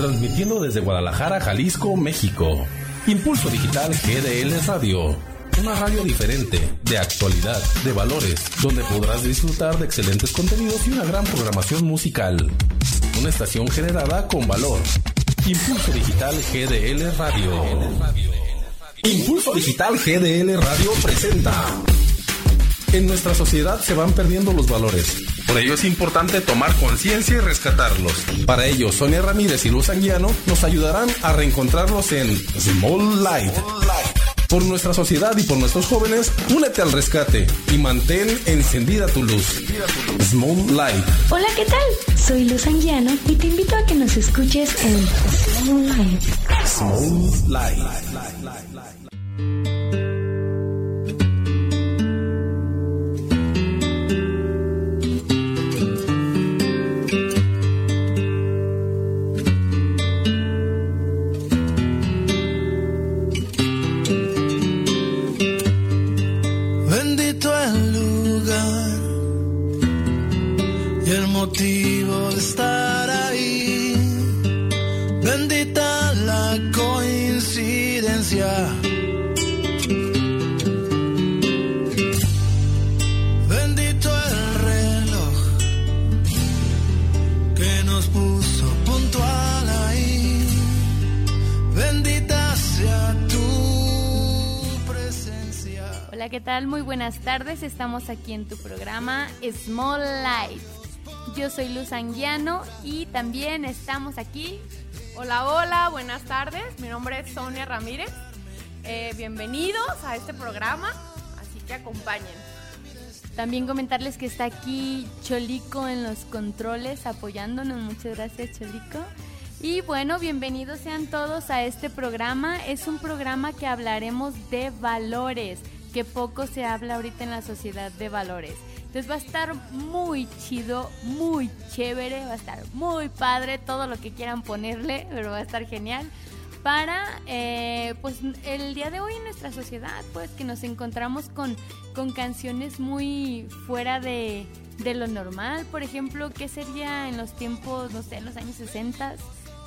transmitiendo desde Guadalajara, Jalisco, México. Impulso Digital GDL Radio. Una radio diferente, de actualidad, de valores, donde podrás disfrutar de excelentes contenidos y una gran programación musical. Una estación generada con valor. Impulso Digital GDL Radio. Impulso Digital GDL Radio presenta. En nuestra sociedad se van perdiendo los valores. Por ello es importante tomar conciencia y rescatarlos. Para ello, Sonia Ramírez y Luz Anguiano nos ayudarán a reencontrarlos en Small Light. Por nuestra sociedad y por nuestros jóvenes, únete al rescate y mantén encendida tu luz. Small Light. Hola, ¿qué tal? Soy Luz Anguiano y te invito a que nos escuches en Small Light. Small Light. De estar ahí. Bendita la coincidencia. Bendito el reloj que nos puso puntual ahí. Bendita sea tu presencia. Hola, ¿qué tal? Muy buenas tardes. Estamos aquí en tu programa Small Light. Yo soy Luz Anguiano y también estamos aquí. Hola, hola, buenas tardes. Mi nombre es Sonia Ramírez. Eh, bienvenidos a este programa, así que acompañen. También comentarles que está aquí Cholico en los controles apoyándonos. Muchas gracias, Cholico. Y bueno, bienvenidos sean todos a este programa. Es un programa que hablaremos de valores, que poco se habla ahorita en la sociedad de valores. Entonces va a estar muy chido, muy chévere, va a estar muy padre, todo lo que quieran ponerle, pero va a estar genial. Para, eh, pues, el día de hoy en nuestra sociedad, pues, que nos encontramos con, con canciones muy fuera de, de lo normal. Por ejemplo, ¿qué sería en los tiempos, no sé, en los años 60,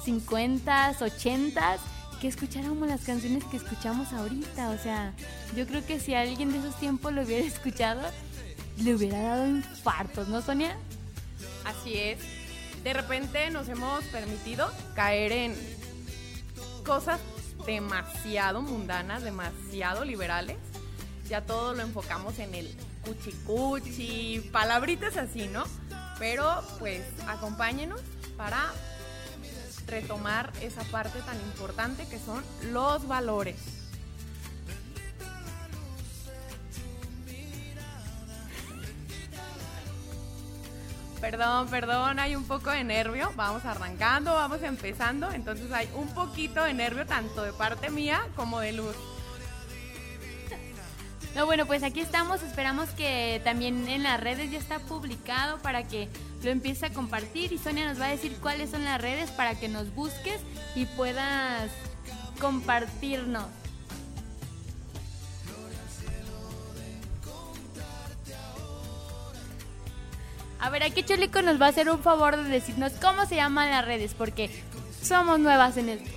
50, 80? Que escucháramos las canciones que escuchamos ahorita. O sea, yo creo que si alguien de esos tiempos lo hubiera escuchado, le hubiera dado infartos, ¿no, Sonia? Así es. De repente nos hemos permitido caer en cosas demasiado mundanas, demasiado liberales. Ya todo lo enfocamos en el cuchi cuchi, palabritas así, ¿no? Pero pues acompáñenos para retomar esa parte tan importante que son los valores. Perdón, perdón, hay un poco de nervio. Vamos arrancando, vamos empezando. Entonces hay un poquito de nervio tanto de parte mía como de Luz. No, bueno, pues aquí estamos. Esperamos que también en las redes ya está publicado para que lo empiece a compartir. Y Sonia nos va a decir cuáles son las redes para que nos busques y puedas compartirnos. A ver, aquí Cholico nos va a hacer un favor de decirnos cómo se llaman las redes, porque somos nuevas en esto.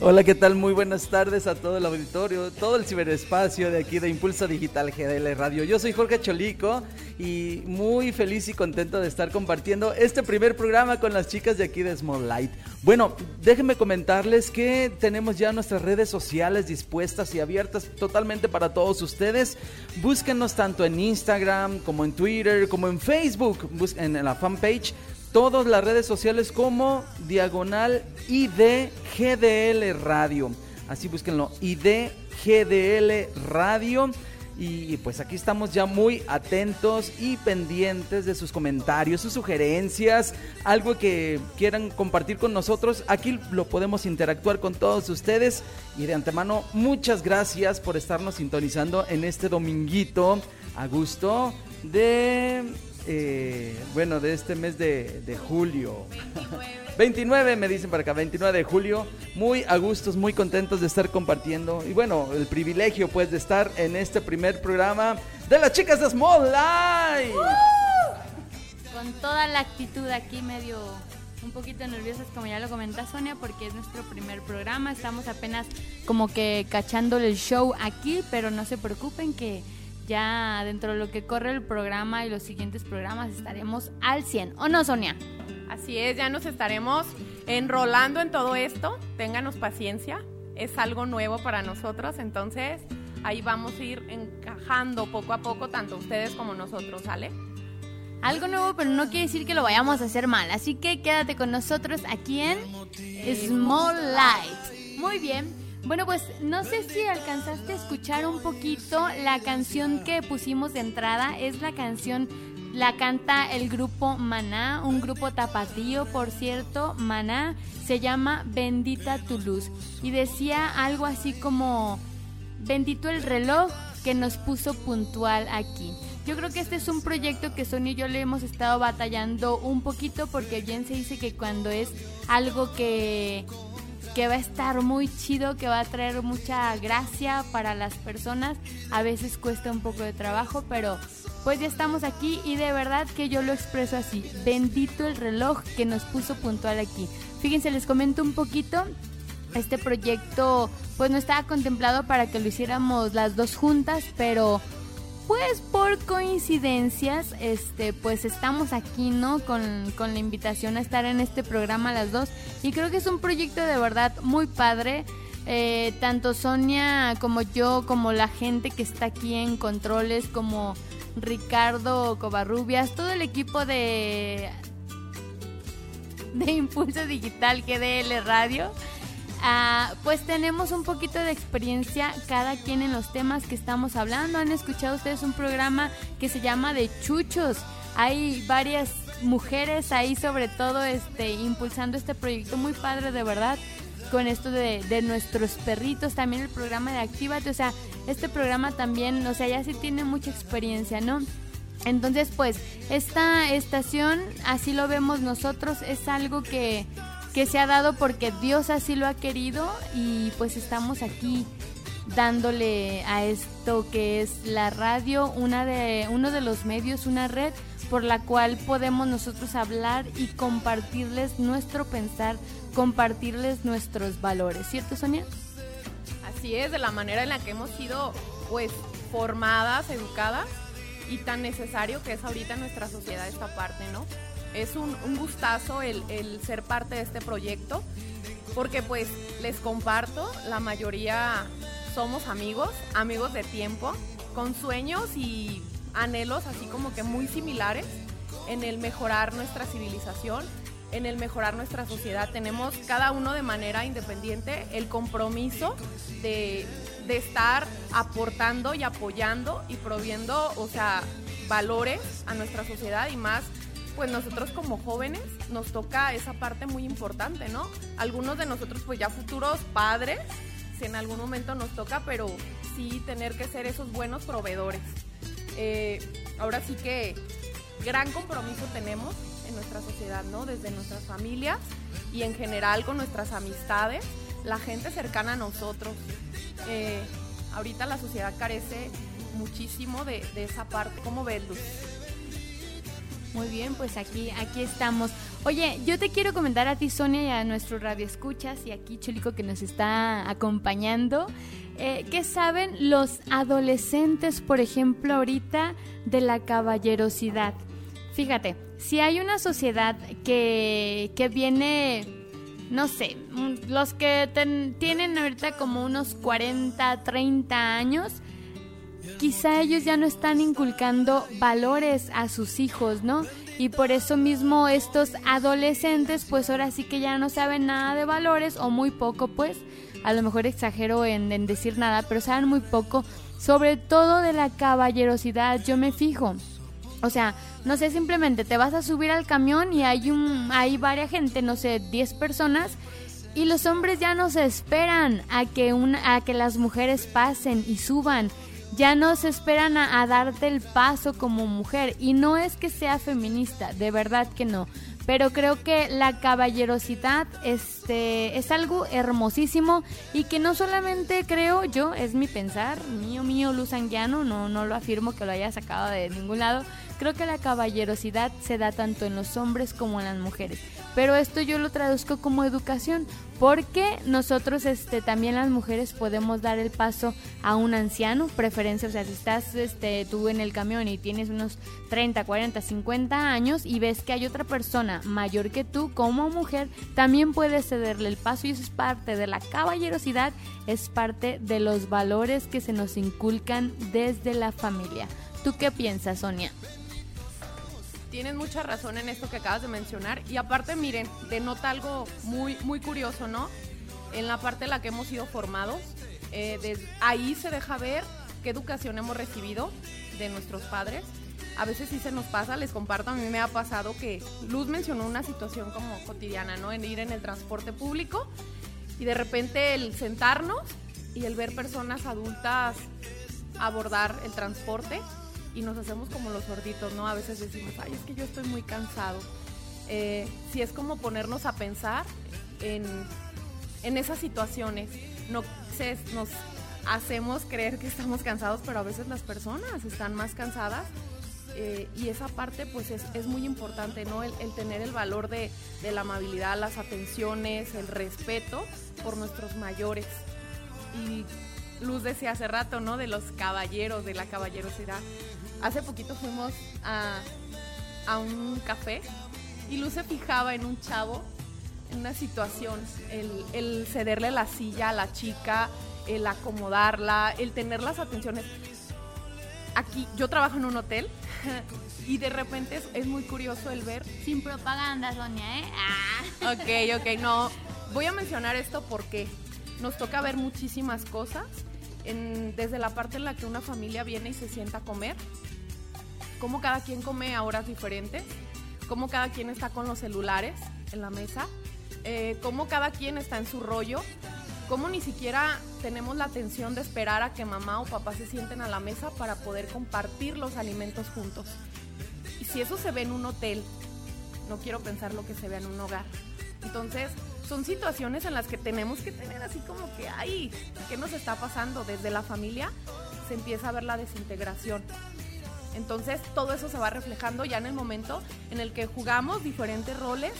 Hola, ¿qué tal? Muy buenas tardes a todo el auditorio, todo el ciberespacio de aquí de Impulso Digital GDL Radio. Yo soy Jorge Cholico y muy feliz y contento de estar compartiendo este primer programa con las chicas de aquí de Small Light. Bueno, déjenme comentarles que tenemos ya nuestras redes sociales dispuestas y abiertas totalmente para todos ustedes. Búsquenos tanto en Instagram como en Twitter, como en Facebook, en la fanpage todas las redes sociales como diagonal IDGDL Radio. Así búsquenlo, IDGDL Radio. Y pues aquí estamos ya muy atentos y pendientes de sus comentarios, sus sugerencias, algo que quieran compartir con nosotros. Aquí lo podemos interactuar con todos ustedes. Y de antemano, muchas gracias por estarnos sintonizando en este dominguito a gusto de eh, bueno, de este mes de, de julio. 29 me dicen para acá, 29 de julio. Muy a gustos, muy contentos de estar compartiendo. Y bueno, el privilegio pues de estar en este primer programa de las chicas de Small Life. Con toda la actitud aquí medio un poquito nerviosas, como ya lo comenta Sonia, porque es nuestro primer programa. Estamos apenas como que cachándole el show aquí, pero no se preocupen que ya dentro de lo que corre el programa y los siguientes programas estaremos al 100. ¿O no, Sonia? Así es, ya nos estaremos enrolando en todo esto. Ténganos paciencia, es algo nuevo para nosotros, entonces ahí vamos a ir encajando poco a poco, tanto ustedes como nosotros, ¿sale? Algo nuevo, pero no quiere decir que lo vayamos a hacer mal. Así que quédate con nosotros aquí en Small Light. Muy bien. Bueno, pues no sé si alcanzaste a escuchar un poquito la canción que pusimos de entrada. Es la canción, la canta el grupo Maná, un grupo tapatío, por cierto. Maná se llama Bendita tu luz. Y decía algo así como, bendito el reloj que nos puso puntual aquí. Yo creo que este es un proyecto que Sonia y yo le hemos estado batallando un poquito porque bien se dice que cuando es algo que, que va a estar muy chido, que va a traer mucha gracia para las personas, a veces cuesta un poco de trabajo, pero pues ya estamos aquí y de verdad que yo lo expreso así. Bendito el reloj que nos puso puntual aquí. Fíjense, les comento un poquito. Este proyecto pues no estaba contemplado para que lo hiciéramos las dos juntas, pero pues por coincidencias, este, pues estamos aquí, ¿no? Con, con, la invitación a estar en este programa las dos. Y creo que es un proyecto de verdad muy padre. Eh, tanto Sonia como yo, como la gente que está aquí en controles, como Ricardo Covarrubias, todo el equipo de, de Impulso Digital GDL Radio Ah, pues tenemos un poquito de experiencia cada quien en los temas que estamos hablando. Han escuchado ustedes un programa que se llama De Chuchos. Hay varias mujeres ahí sobre todo este impulsando este proyecto muy padre de verdad con esto de, de nuestros perritos, también el programa de Actívate, o sea, este programa también, o sea, ya sí tiene mucha experiencia, ¿no? Entonces, pues, esta estación, así lo vemos nosotros, es algo que que se ha dado porque Dios así lo ha querido y pues estamos aquí dándole a esto que es la radio, una de, uno de los medios, una red por la cual podemos nosotros hablar y compartirles nuestro pensar, compartirles nuestros valores, ¿cierto Sonia? Así es, de la manera en la que hemos sido pues formadas, educadas y tan necesario que es ahorita en nuestra sociedad esta parte, ¿no? Es un, gustazo el, ser parte de este proyecto, porque pues les comparto, la mayoría somos amigos, amigos de tiempo, con sueños y anhelos así como que muy similares en el mejorar nuestra civilización, en el mejorar nuestra sociedad. Tenemos cada uno de manera independiente el compromiso de, de estar aportando y apoyando y proviendo, o sea, valores a nuestra sociedad y más pues nosotros como jóvenes nos toca esa parte muy importante, ¿no? Algunos de nosotros pues ya futuros padres, si en algún momento nos toca, pero sí tener que ser esos buenos proveedores. Eh, ahora sí que gran compromiso tenemos en nuestra sociedad, ¿no? Desde nuestras familias y en general con nuestras amistades, la gente cercana a nosotros. Eh, ahorita la sociedad carece muchísimo de, esa parte. ¿Cómo ves? Muy bien, pues aquí, aquí estamos. Oye, yo te quiero comentar a ti, Sonia, y a nuestro radio escuchas, y aquí Cholico que nos está acompañando. Eh, ¿Qué saben los adolescentes, por ejemplo, ahorita de la caballerosidad? Fíjate, si hay una sociedad que, que viene, no sé, los que tienen ahorita como unos 40, 30 años, quizá ellos ya no están inculcando valores a sus hijos, ¿no? Y por eso mismo estos adolescentes pues ahora sí que ya no saben nada de valores o muy poco pues, a lo mejor exagero en, decir nada, pero saben muy poco, sobre todo de la caballerosidad, yo me fijo. O sea, no sé, simplemente te vas a subir al camión y hay un hay varias gente, no sé, 10 personas y los hombres ya no se esperan a que una a que las mujeres pasen y suban ya no se esperan a, darte el paso como mujer. Y no es que sea feminista, de verdad que no. Pero creo que la caballerosidad este, es algo hermosísimo y que no solamente creo yo, es mi pensar, mío, mío, Luz Anguiano, no, no lo afirmo que lo haya sacado de ningún lado. Creo que la caballerosidad se da tanto en los hombres como en las mujeres. Pero esto yo lo traduzco como educación, porque nosotros este también las mujeres podemos dar el paso a un anciano, preferencia, o sea, si estás este tú en el camión y tienes unos 30, 40, 50 años y ves que hay otra persona mayor que tú como mujer, también puedes cederle el paso y eso es parte de la caballerosidad, es parte de los valores que se nos inculcan desde la familia. ¿Tú qué piensas, Sonia? Tienes mucha razón en esto que acabas de mencionar. Y aparte, miren, denota algo muy, muy curioso, ¿no? En la parte en la que hemos sido formados, eh, ahí se deja ver qué educación hemos recibido de nuestros padres. A veces sí se nos pasa, les comparto, a mí me ha pasado que Luz mencionó una situación como cotidiana, ¿no? En ir en el transporte público y de repente el sentarnos y el ver personas adultas abordar el transporte y nos hacemos como los sorditos, ¿no? A veces decimos, ay, es que yo estoy muy cansado. Eh, si es como ponernos a pensar en, en esas situaciones. No sé, nos hacemos creer que estamos cansados, pero a veces las personas están más cansadas. Eh, y esa parte pues es, es muy importante, ¿no? El, el tener el valor de, de, la amabilidad, las atenciones, el respeto por nuestros mayores. Y Luz decía hace rato, ¿no? De los caballeros, de la caballerosidad. Hace poquito fuimos a, a un café y Luz se fijaba en un chavo, en una situación, el, el cederle la silla a la chica, el acomodarla, el tener las atenciones. Aquí, yo trabajo en un hotel y de repente es, es, muy curioso el ver. Sin propaganda, Sonia, ¿eh? Ah. Ok, ok, no. Voy a mencionar esto porque nos toca ver muchísimas cosas. En, desde la parte en la que una familia viene y se sienta a comer, cómo cada quien come a horas diferentes, cómo cada quien está con los celulares en la mesa, eh, cómo cada quien está en su rollo, cómo ni siquiera tenemos la atención de esperar a que mamá o papá se sienten a la mesa para poder compartir los alimentos juntos. Y si eso se ve en un hotel, no quiero pensar lo que se ve en un hogar. Entonces, son situaciones en las que tenemos que tener así como que, ay, ¿qué nos está pasando? Desde la familia se empieza a ver la desintegración. Entonces todo eso se va reflejando ya en el momento en el que jugamos diferentes roles,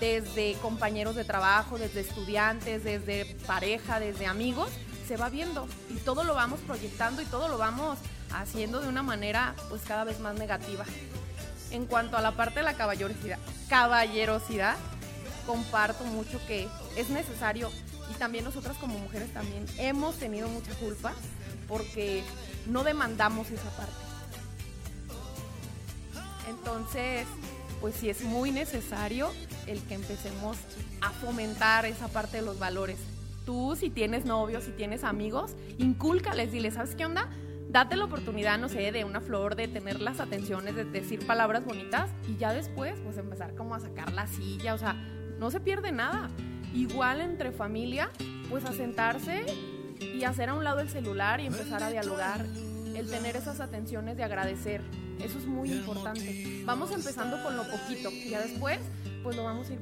desde compañeros de trabajo, desde estudiantes, desde pareja, desde amigos, se va viendo y todo lo vamos proyectando y todo lo vamos haciendo de una manera pues cada vez más negativa. En cuanto a la parte de la caballerosidad, caballerosidad comparto mucho que es necesario y también nosotras como mujeres también hemos tenido mucha culpa porque no demandamos esa parte entonces, pues sí es muy necesario el que empecemos a fomentar esa parte de los valores. Tú, si tienes novios, si tienes amigos, incúlcales, dile, ¿sabes qué onda? Date la oportunidad, no sé, de una flor, de tener las atenciones, de decir palabras bonitas y ya después, pues empezar como a sacar la silla, o sea, no se pierde nada. Igual entre familia, pues a sentarse y hacer a un lado el celular y empezar a dialogar, el tener esas atenciones de agradecer, eso es muy importante. Vamos empezando con lo poquito, y ya después pues lo vamos a ir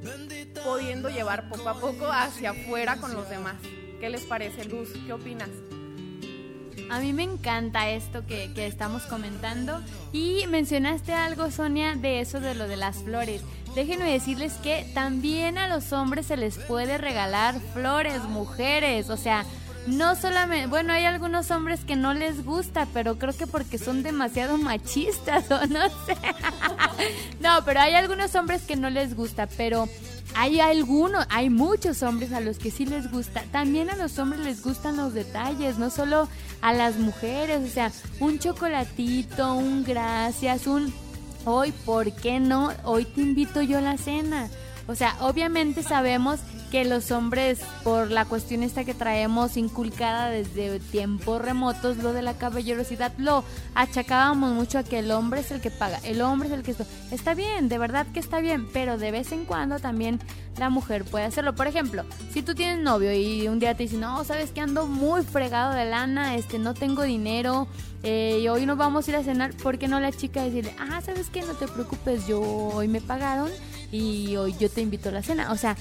pudiendo llevar poco a poco hacia afuera con los demás. ¿Qué les parece, Luz? ¿Qué opinas? A mí me encanta esto que, que, estamos comentando y mencionaste algo, Sonia, de eso de lo de las flores. Déjenme decirles que también a los hombres se les puede regalar flores, mujeres, o sea, no solamente, bueno, hay algunos hombres que no les gusta, pero creo que porque son demasiado machistas o no sé. no, pero hay algunos hombres que no les gusta, pero hay algunos, hay muchos hombres a los que sí les gusta. También a los hombres les gustan los detalles, no solo a las mujeres, o sea, un chocolatito, un gracias, un hoy, ¿por qué no? Hoy te invito yo a la cena. O sea, obviamente sabemos que los hombres, por la cuestión esta que traemos inculcada desde tiempos remotos, lo de la caballerosidad, lo achacábamos mucho a que el hombre es el que paga, el hombre es el que esto. Está bien, de verdad que está bien, pero de vez en cuando también la mujer puede hacerlo. Por ejemplo, si tú tienes novio y un día te dice, no, sabes que ando muy fregado de lana, este, no tengo dinero, eh, y hoy nos vamos a ir a cenar, ¿por qué no la chica decirle, ah, sabes que no te preocupes, yo hoy me pagaron y hoy yo te invito a la cena? O sea,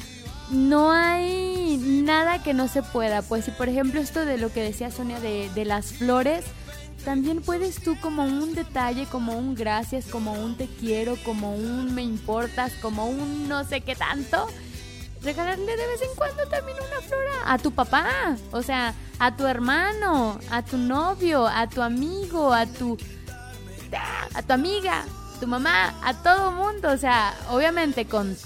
no hay nada que no se pueda. Pues si por ejemplo esto de lo que decía Sonia de, de las flores, también puedes tú como un detalle, como un gracias, como un te quiero, como un me importas, como un no sé qué tanto, regalarle de vez en cuando también una flor a, tu papá, o sea, a tu hermano, a tu novio, a tu amigo, a tu a tu amiga, tu mamá, a todo mundo, o sea, obviamente con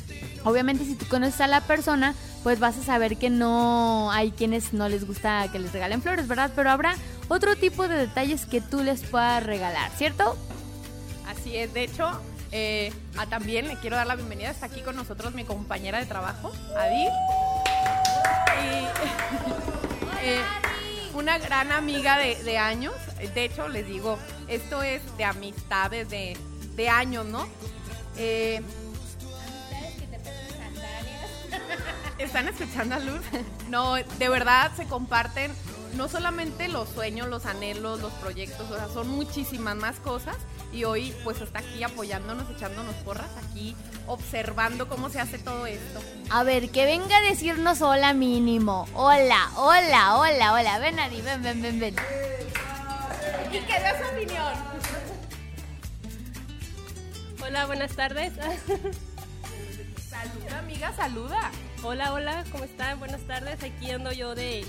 obviamente si tú conoces a la persona, pues vas a saber que no hay quienes no les gusta que les regalen flores, ¿verdad? Pero habrá otro tipo de detalles que tú les puedas regalar, ¿cierto? Así es, de hecho, eh, también le quiero dar la bienvenida. Está aquí con nosotros mi compañera de trabajo, Adi. Eh, una gran amiga de, años. De hecho, les digo, esto es de amistades de, de años, ¿no? Eh, ¿Están escuchando a Luz? No, de verdad se comparten no solamente los sueños, los anhelos, los proyectos, o sea, son muchísimas más cosas. Y hoy pues está aquí apoyándonos, echándonos porras, aquí observando cómo se hace todo esto. A ver, que venga a decirnos hola mínimo. Hola, hola, hola, hola. Ven Adi, ven, ven, ven, ven. Y que dé su opinión. Hola, buenas tardes. Saluda, amiga, saluda. Hola, hola, ¿cómo están? Buenas tardes. Aquí ando yo de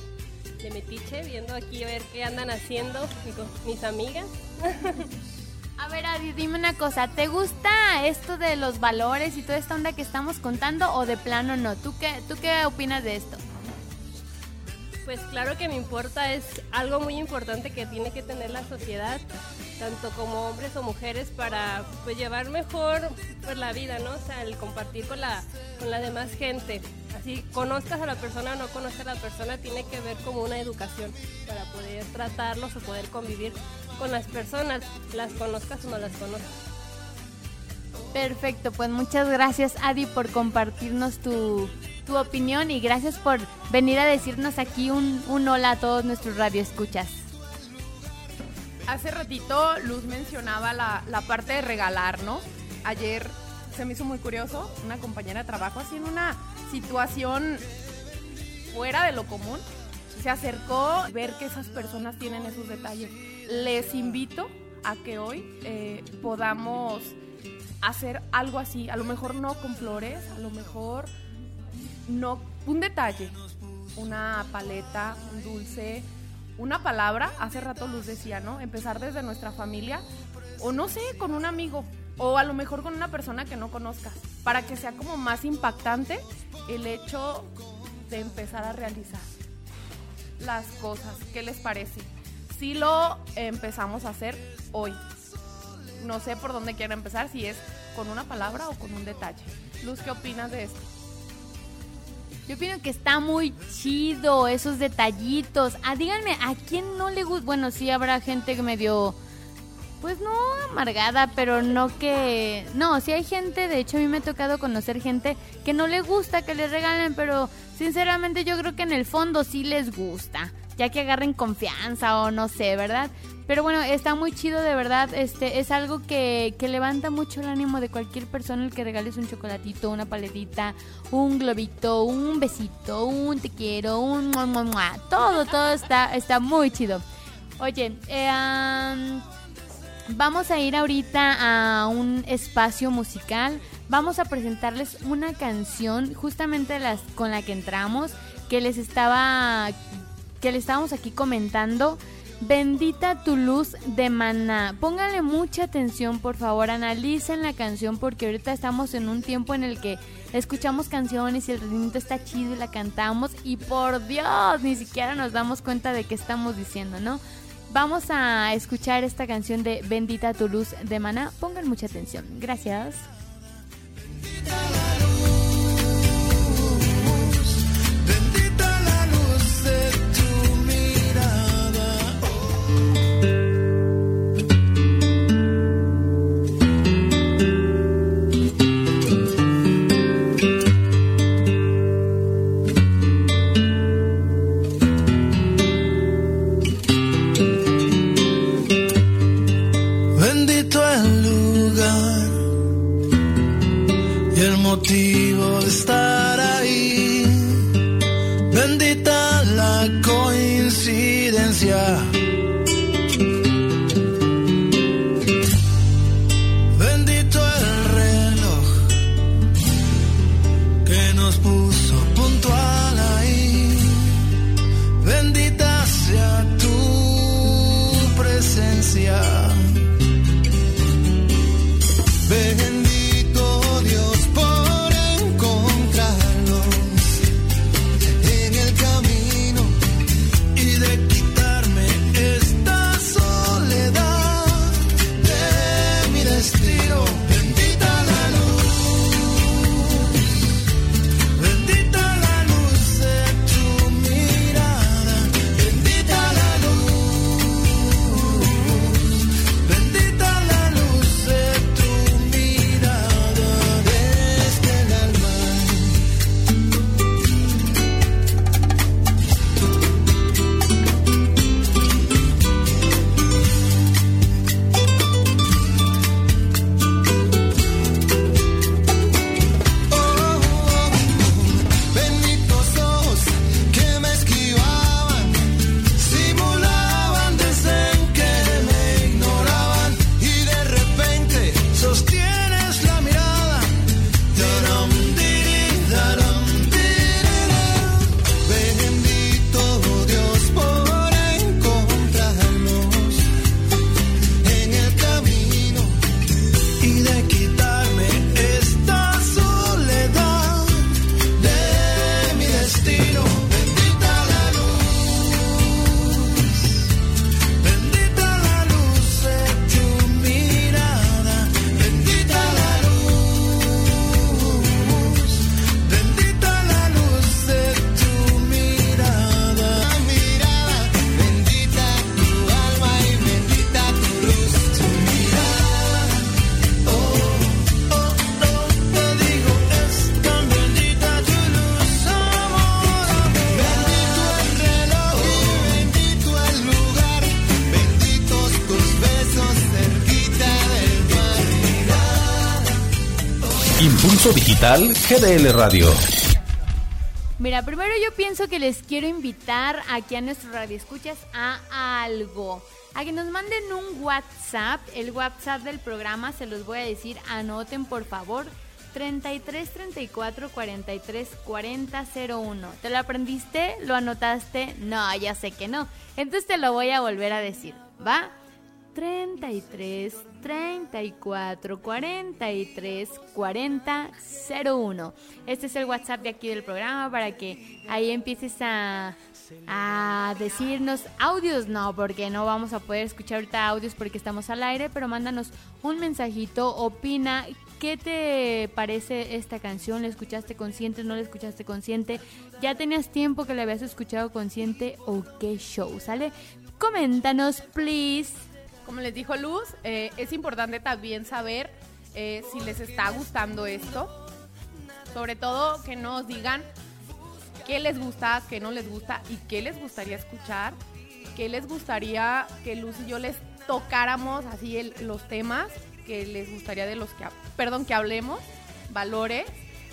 de Metiche, viendo aquí a ver qué andan haciendo mis amigas. A ver, Adi, dime una cosa, ¿te gusta esto de los valores y toda esta onda que estamos contando o de plano no? ¿Tú qué, tú qué opinas de esto? Pues claro que me importa, es algo muy importante que tiene que tener la sociedad, tanto como hombres o mujeres, para pues, llevar mejor pues, la vida, ¿no? O sea, el compartir con la, con la demás gente. Así, conozcas a la persona o no conozcas a la persona, tiene que ver como una educación para poder tratarlos o poder convivir con las personas, las conozcas o no las conozcas. Perfecto, pues muchas gracias Adi por compartirnos tu, tu opinión y gracias por venir a decirnos aquí un, un hola a todos nuestros radioescuchas. Hace ratito Luz mencionaba la, la parte de regalar, ¿no? Ayer se me hizo muy curioso, una compañera de trabajo así en una situación fuera de lo común, se acercó a ver que esas personas tienen esos detalles. Les invito a que hoy eh, podamos hacer algo así, a lo mejor no con flores, a lo mejor no, un detalle, una paleta, un dulce, una palabra, hace rato Luz decía, ¿no? Empezar desde nuestra familia o no sé, con un amigo o a lo mejor con una persona que no conozcas, para que sea como más impactante el hecho de empezar a realizar las cosas. ¿Qué les parece? Si lo empezamos a hacer hoy. No sé por dónde quiero empezar, si es con una palabra o con un detalle. Luz, ¿qué opinas de esto? Yo opino que está muy chido esos detallitos. Ah, díganme, ¿a quién no le gusta? Bueno, sí habrá gente que medio, pues no amargada, pero no que... No, sí hay gente, de hecho a mí me ha tocado conocer gente que no le gusta que le regalen, pero sinceramente yo creo que en el fondo sí les gusta, ya que agarren confianza o no sé, ¿verdad? Pero bueno, está muy chido de verdad, este es algo que, que levanta mucho el ánimo de cualquier persona el que regales un chocolatito, una paletita, un globito, un besito, un te quiero, un mua, todo, todo está, está muy chido. Oye, eh, vamos a ir ahorita a un espacio musical. Vamos a presentarles una canción justamente las, con la que entramos, que les estaba que le estábamos aquí comentando. Bendita tu luz de maná. Pónganle mucha atención, por favor. Analicen la canción porque ahorita estamos en un tiempo en el que escuchamos canciones y el ritmo está chido y la cantamos y por Dios, ni siquiera nos damos cuenta de qué estamos diciendo, ¿no? Vamos a escuchar esta canción de Bendita tu luz de maná. Pongan mucha atención. Gracias. motivo de estar ahí. Bendita la coincidencia Digital GDL Radio. Mira, primero yo pienso que les quiero invitar aquí a nuestro radio escuchas a algo. A que nos manden un WhatsApp. El WhatsApp del programa se los voy a decir. Anoten por favor. 33 34 43 40 01. ¿Te lo aprendiste? ¿Lo anotaste? No, ya sé que no. Entonces te lo voy a volver a decir. ¿Va? 33 34 43 40 01. Este es el WhatsApp de aquí del programa para que ahí empieces a, a decirnos audios. No, porque no vamos a poder escuchar ahorita audios porque estamos al aire, pero mándanos un mensajito, opina. ¿Qué te parece esta canción? ¿La escuchaste consciente? ¿No la escuchaste consciente? ¿Ya tenías tiempo que la habías escuchado consciente o qué show? ¿Sale? Coméntanos, please. Como les dijo Luz, eh, es importante también saber eh, si les está gustando esto. Sobre todo que nos digan qué les gusta, qué no les gusta y qué les gustaría escuchar. Qué les gustaría que Luz y yo les tocáramos así el- los temas que les gustaría de los que, perdón, que hablemos, valores.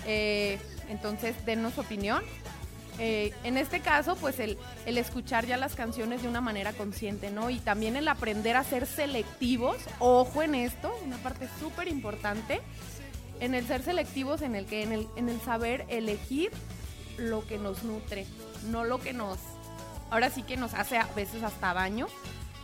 Eh, entonces, denos opinión. Eh, en este caso, pues el, el escuchar ya las canciones de una manera consciente, ¿no? Y también el aprender a ser selectivos, ojo en esto, una parte súper importante, en el ser selectivos, en el que, en el, en el saber elegir lo que nos nutre, no lo que nos, ahora sí que nos hace a veces hasta daño,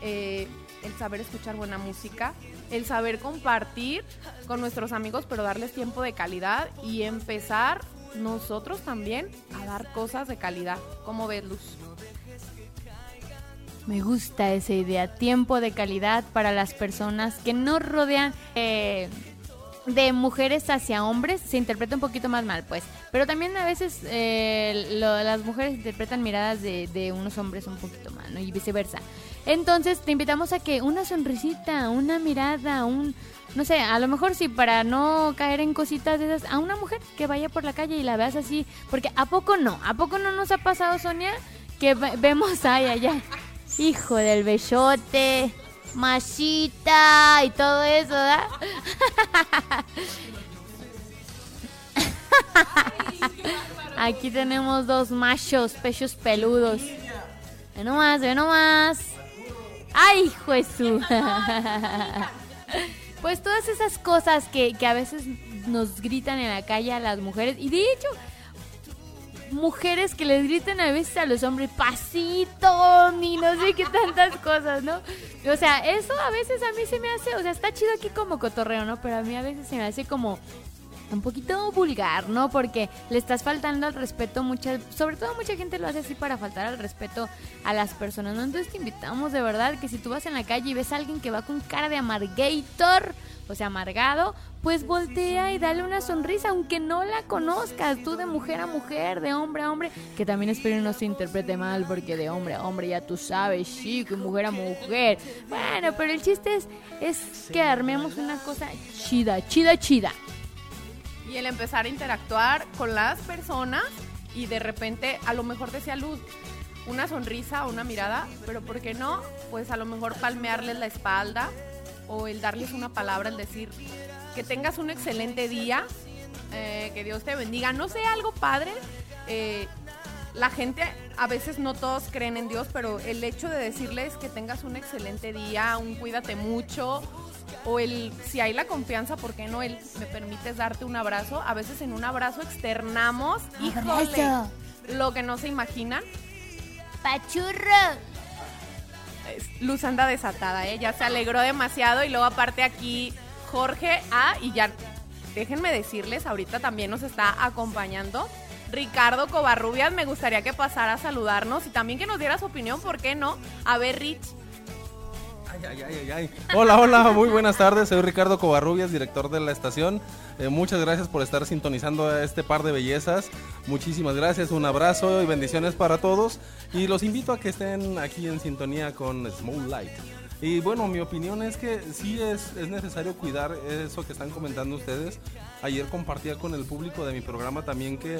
eh, el saber escuchar buena música, el saber compartir con nuestros amigos, pero darles tiempo de calidad y empezar nosotros también a dar cosas de calidad. ¿Cómo ves, Luz? Me gusta esa idea. Tiempo de calidad para las personas que nos rodean. eh, de mujeres hacia hombres se interpreta un poquito más mal, pues. Pero también a veces eh, lo- las mujeres interpretan miradas de, de unos hombres un poquito mal, ¿no? Y viceversa. Entonces te invitamos a que una sonrisita, una mirada, un... No sé, a lo mejor sí, para no caer en cositas de esas, a una mujer que vaya por la calle y la veas así, porque ¿a poco no? ¿A poco no nos ha pasado, Sonia? Que ve- vemos, ay, allá, hijo del bellote, machita y todo eso, ¿verdad? Aquí tenemos dos machos, pechos peludos. Ve nomás, ve nomás. ¡Ay, su! Pues todas esas cosas que, que a veces nos gritan en la calle a las mujeres. Y de hecho, mujeres que les gritan a veces a los hombres, pasito, ni no sé qué tantas cosas, ¿no? O sea, eso a veces a mí se me hace, o sea, está chido aquí como cotorreo, ¿no? Pero a mí a veces se me hace como un poquito vulgar, ¿no? Porque le estás faltando al respeto muchas, sobre todo mucha gente lo hace así para faltar al respeto a las personas, ¿no? Entonces te invitamos de verdad que si tú vas en la calle y ves a alguien que va con cara de amargator, o sea, amargado, pues voltea y dale una sonrisa, aunque no la conozcas, tú de mujer a mujer, de hombre a hombre, que también espero no se interprete mal, porque de hombre a hombre ya tú sabes, chico, y mujer a mujer. Bueno, pero el chiste es, es que armemos una cosa chida, chida, chida. Y el empezar a interactuar con las personas y de repente, a lo mejor decía Luz, una sonrisa o una mirada, pero ¿por qué no? Pues a lo mejor palmearles la espalda o el darles una palabra, el decir que tengas un excelente día, eh, que Dios te bendiga. No sé, algo padre. eh, la gente, a veces no todos creen en Dios, pero el hecho de decirles que tengas un excelente día, un cuídate mucho, o el, si hay la confianza, ¿por qué no el me permites darte un abrazo? A veces en un abrazo externamos, híjole, lo que no se imaginan. Pachurro. Es- Luz anda desatada, ¿eh? Ya se alegró demasiado y luego aparte aquí Jorge, ah, y ya, déjenme decirles, ahorita también nos está acompañando Ricardo Covarrubias, me gustaría que pasara a saludarnos y también que nos diera su opinión, ¿por qué no? A ver, Rich, Hola, hola, muy buenas tardes. Soy Ricardo Covarrubias, director de la estación. Eh, muchas gracias por estar sintonizando a este par de bellezas. Muchísimas gracias, un abrazo y bendiciones para todos. Y los invito a que estén aquí en sintonía con Small Light. Y bueno, mi opinión es que sí es, es necesario cuidar eso que están comentando ustedes. Ayer compartía con el público de mi programa también que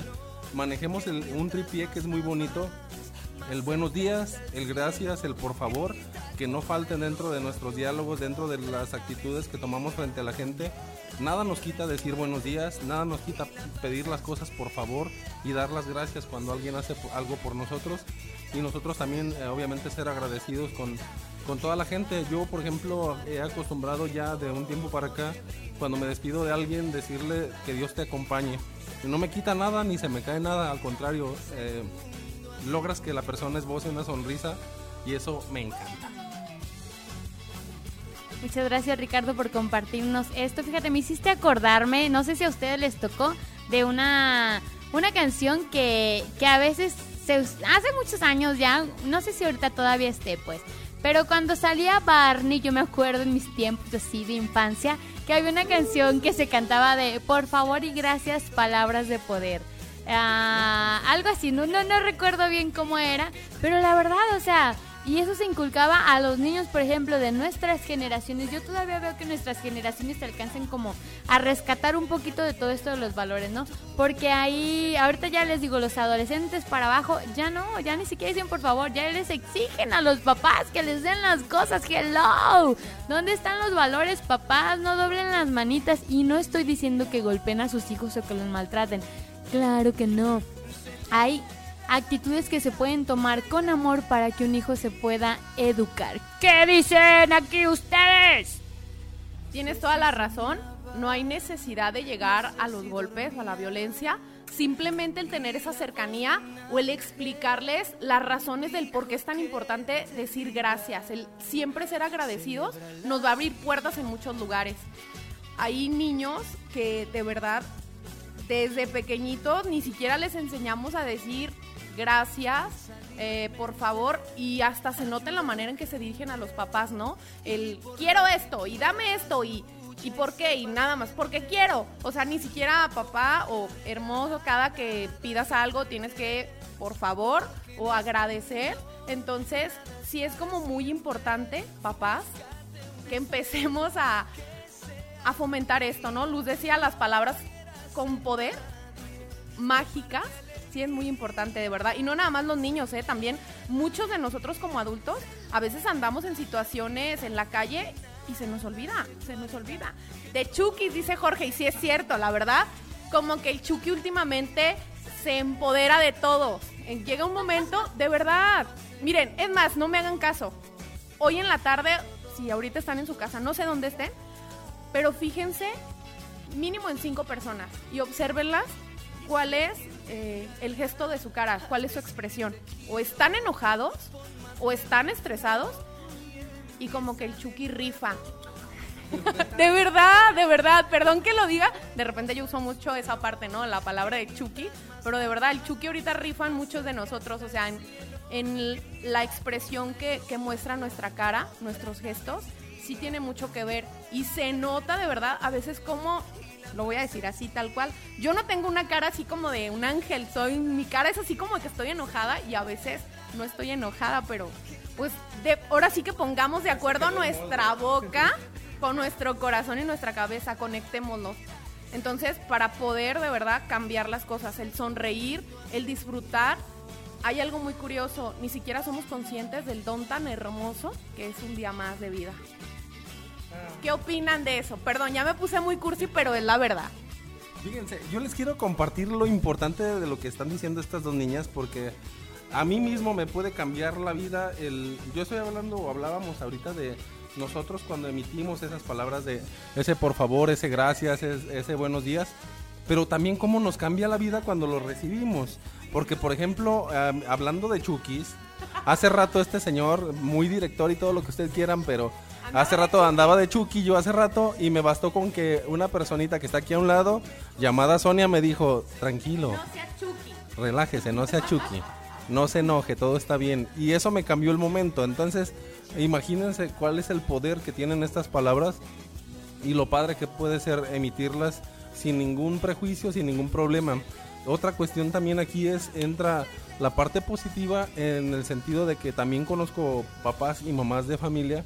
manejemos un tripié que es muy bonito, el buenos días, el gracias, el por favor, que no falten dentro de nuestros diálogos, dentro de las actitudes que tomamos frente a la gente. Nada nos quita decir buenos días, nada nos quita pedir las cosas por favor y dar las gracias cuando alguien hace algo por nosotros y nosotros también eh, obviamente ser agradecidos con, con toda la gente. Yo, por ejemplo, he acostumbrado ya de un tiempo para acá, cuando me despido de alguien, decirle que Dios te acompañe. No me quita nada ni se me cae nada, al contrario, eh, logras que la persona esboce una sonrisa y eso me encanta. Muchas gracias Ricardo por compartirnos esto. Fíjate, me hiciste acordarme, no sé si a ustedes les tocó, de una, una canción que, que a veces hace muchos años ya, no sé si ahorita todavía esté pues, pero cuando salía Barney, yo me acuerdo en mis tiempos así de infancia, que había una canción que se cantaba de Por favor y gracias, palabras de poder. Ah, algo así, no, no, no recuerdo bien cómo era, pero la verdad, o sea, y eso se inculcaba a los niños, por ejemplo, de nuestras generaciones. Yo todavía veo que nuestras generaciones se alcancen como a rescatar un poquito de todo esto de los valores, ¿no? Porque ahí, ahorita ya les digo, los adolescentes para abajo, ya no, ya ni siquiera dicen por favor, ya les exigen a los papás que les den las cosas. Hello, ¿dónde están los valores, papás? No doblen las manitas. Y no estoy diciendo que golpeen a sus hijos o que los maltraten. Claro que no. Hay actitudes que se pueden tomar con amor para que un hijo se pueda educar. ¿Qué dicen aquí ustedes? Tienes toda la razón. No hay necesidad de llegar a los golpes o a la violencia. Simplemente el tener esa cercanía o el explicarles las razones del por qué es tan importante decir gracias. El siempre ser agradecidos nos va a abrir puertas en muchos lugares. Hay niños que de verdad desde pequeñitos ni siquiera les enseñamos a decir gracias, eh, por favor, y hasta se nota en la manera en que se dirigen a los papás, ¿no? El quiero esto y dame esto y, y por qué y nada más, porque quiero. O sea, ni siquiera papá o hermoso, cada que pidas algo tienes que, por favor, o agradecer. Entonces, sí es como muy importante, papás, que empecemos a, a fomentar esto, ¿no? Luz decía las palabras con poder, mágicas, sí es muy importante, de verdad. Y no nada más los niños, ¿eh? También muchos de nosotros como adultos, a veces andamos en situaciones en la calle y se nos olvida, se nos olvida. De Chucky, dice Jorge, y sí es cierto, la verdad, como que el Chucky últimamente se empodera de todo. Llega un momento, de verdad. Miren, es más, no me hagan caso. Hoy en la tarde, si ahorita están en su casa, no sé dónde estén, pero fíjense mínimo en cinco personas y obsérvenlas cuál es eh, el gesto de su cara, cuál es su expresión. O están enojados o están estresados y como que el Chucky rifa. de verdad, de verdad, perdón que lo diga. De repente yo uso mucho esa parte, ¿no? La palabra de Chucky. Pero de verdad, el Chucky ahorita rifan muchos de nosotros. O sea, en, en la expresión que, que muestra nuestra cara, nuestros gestos, sí tiene mucho que ver. Y se nota de verdad a veces como lo voy a decir así tal cual. Yo no tengo una cara así como de un ángel, soy mi cara es así como que estoy enojada y a veces no estoy enojada, pero pues de, ahora sí que pongamos de acuerdo nuestra boca con nuestro corazón y nuestra cabeza, conectémonos. Entonces, para poder de verdad cambiar las cosas, el sonreír, el disfrutar, hay algo muy curioso, ni siquiera somos conscientes del don tan hermoso que es un día más de vida. ¿Qué opinan de eso? Perdón, ya me puse muy cursi, pero es la verdad. Fíjense, yo les quiero compartir lo importante de lo que están diciendo estas dos niñas porque a mí mismo me puede cambiar la vida. El, yo estoy hablando o hablábamos ahorita de nosotros cuando emitimos esas palabras de ese por favor, ese gracias, ese, buenos días, pero también cómo nos cambia la vida cuando lo recibimos. Porque, por ejemplo, hablando de Chukis, hace rato este señor, muy director y todo lo que ustedes quieran, pero Hace rato andaba de Chucky, yo hace rato, y me bastó con que una personita que está aquí a un lado, llamada Sonia, me dijo, tranquilo. No sea Chucky. Relájese, no sea Chucky. No se enoje, todo está bien. Y eso me cambió el momento. Entonces, imagínense cuál es el poder que tienen estas palabras y lo padre que puede ser emitirlas sin ningún prejuicio, sin ningún problema. Otra cuestión también aquí es, entra la parte positiva en el sentido de que también conozco papás y mamás de familia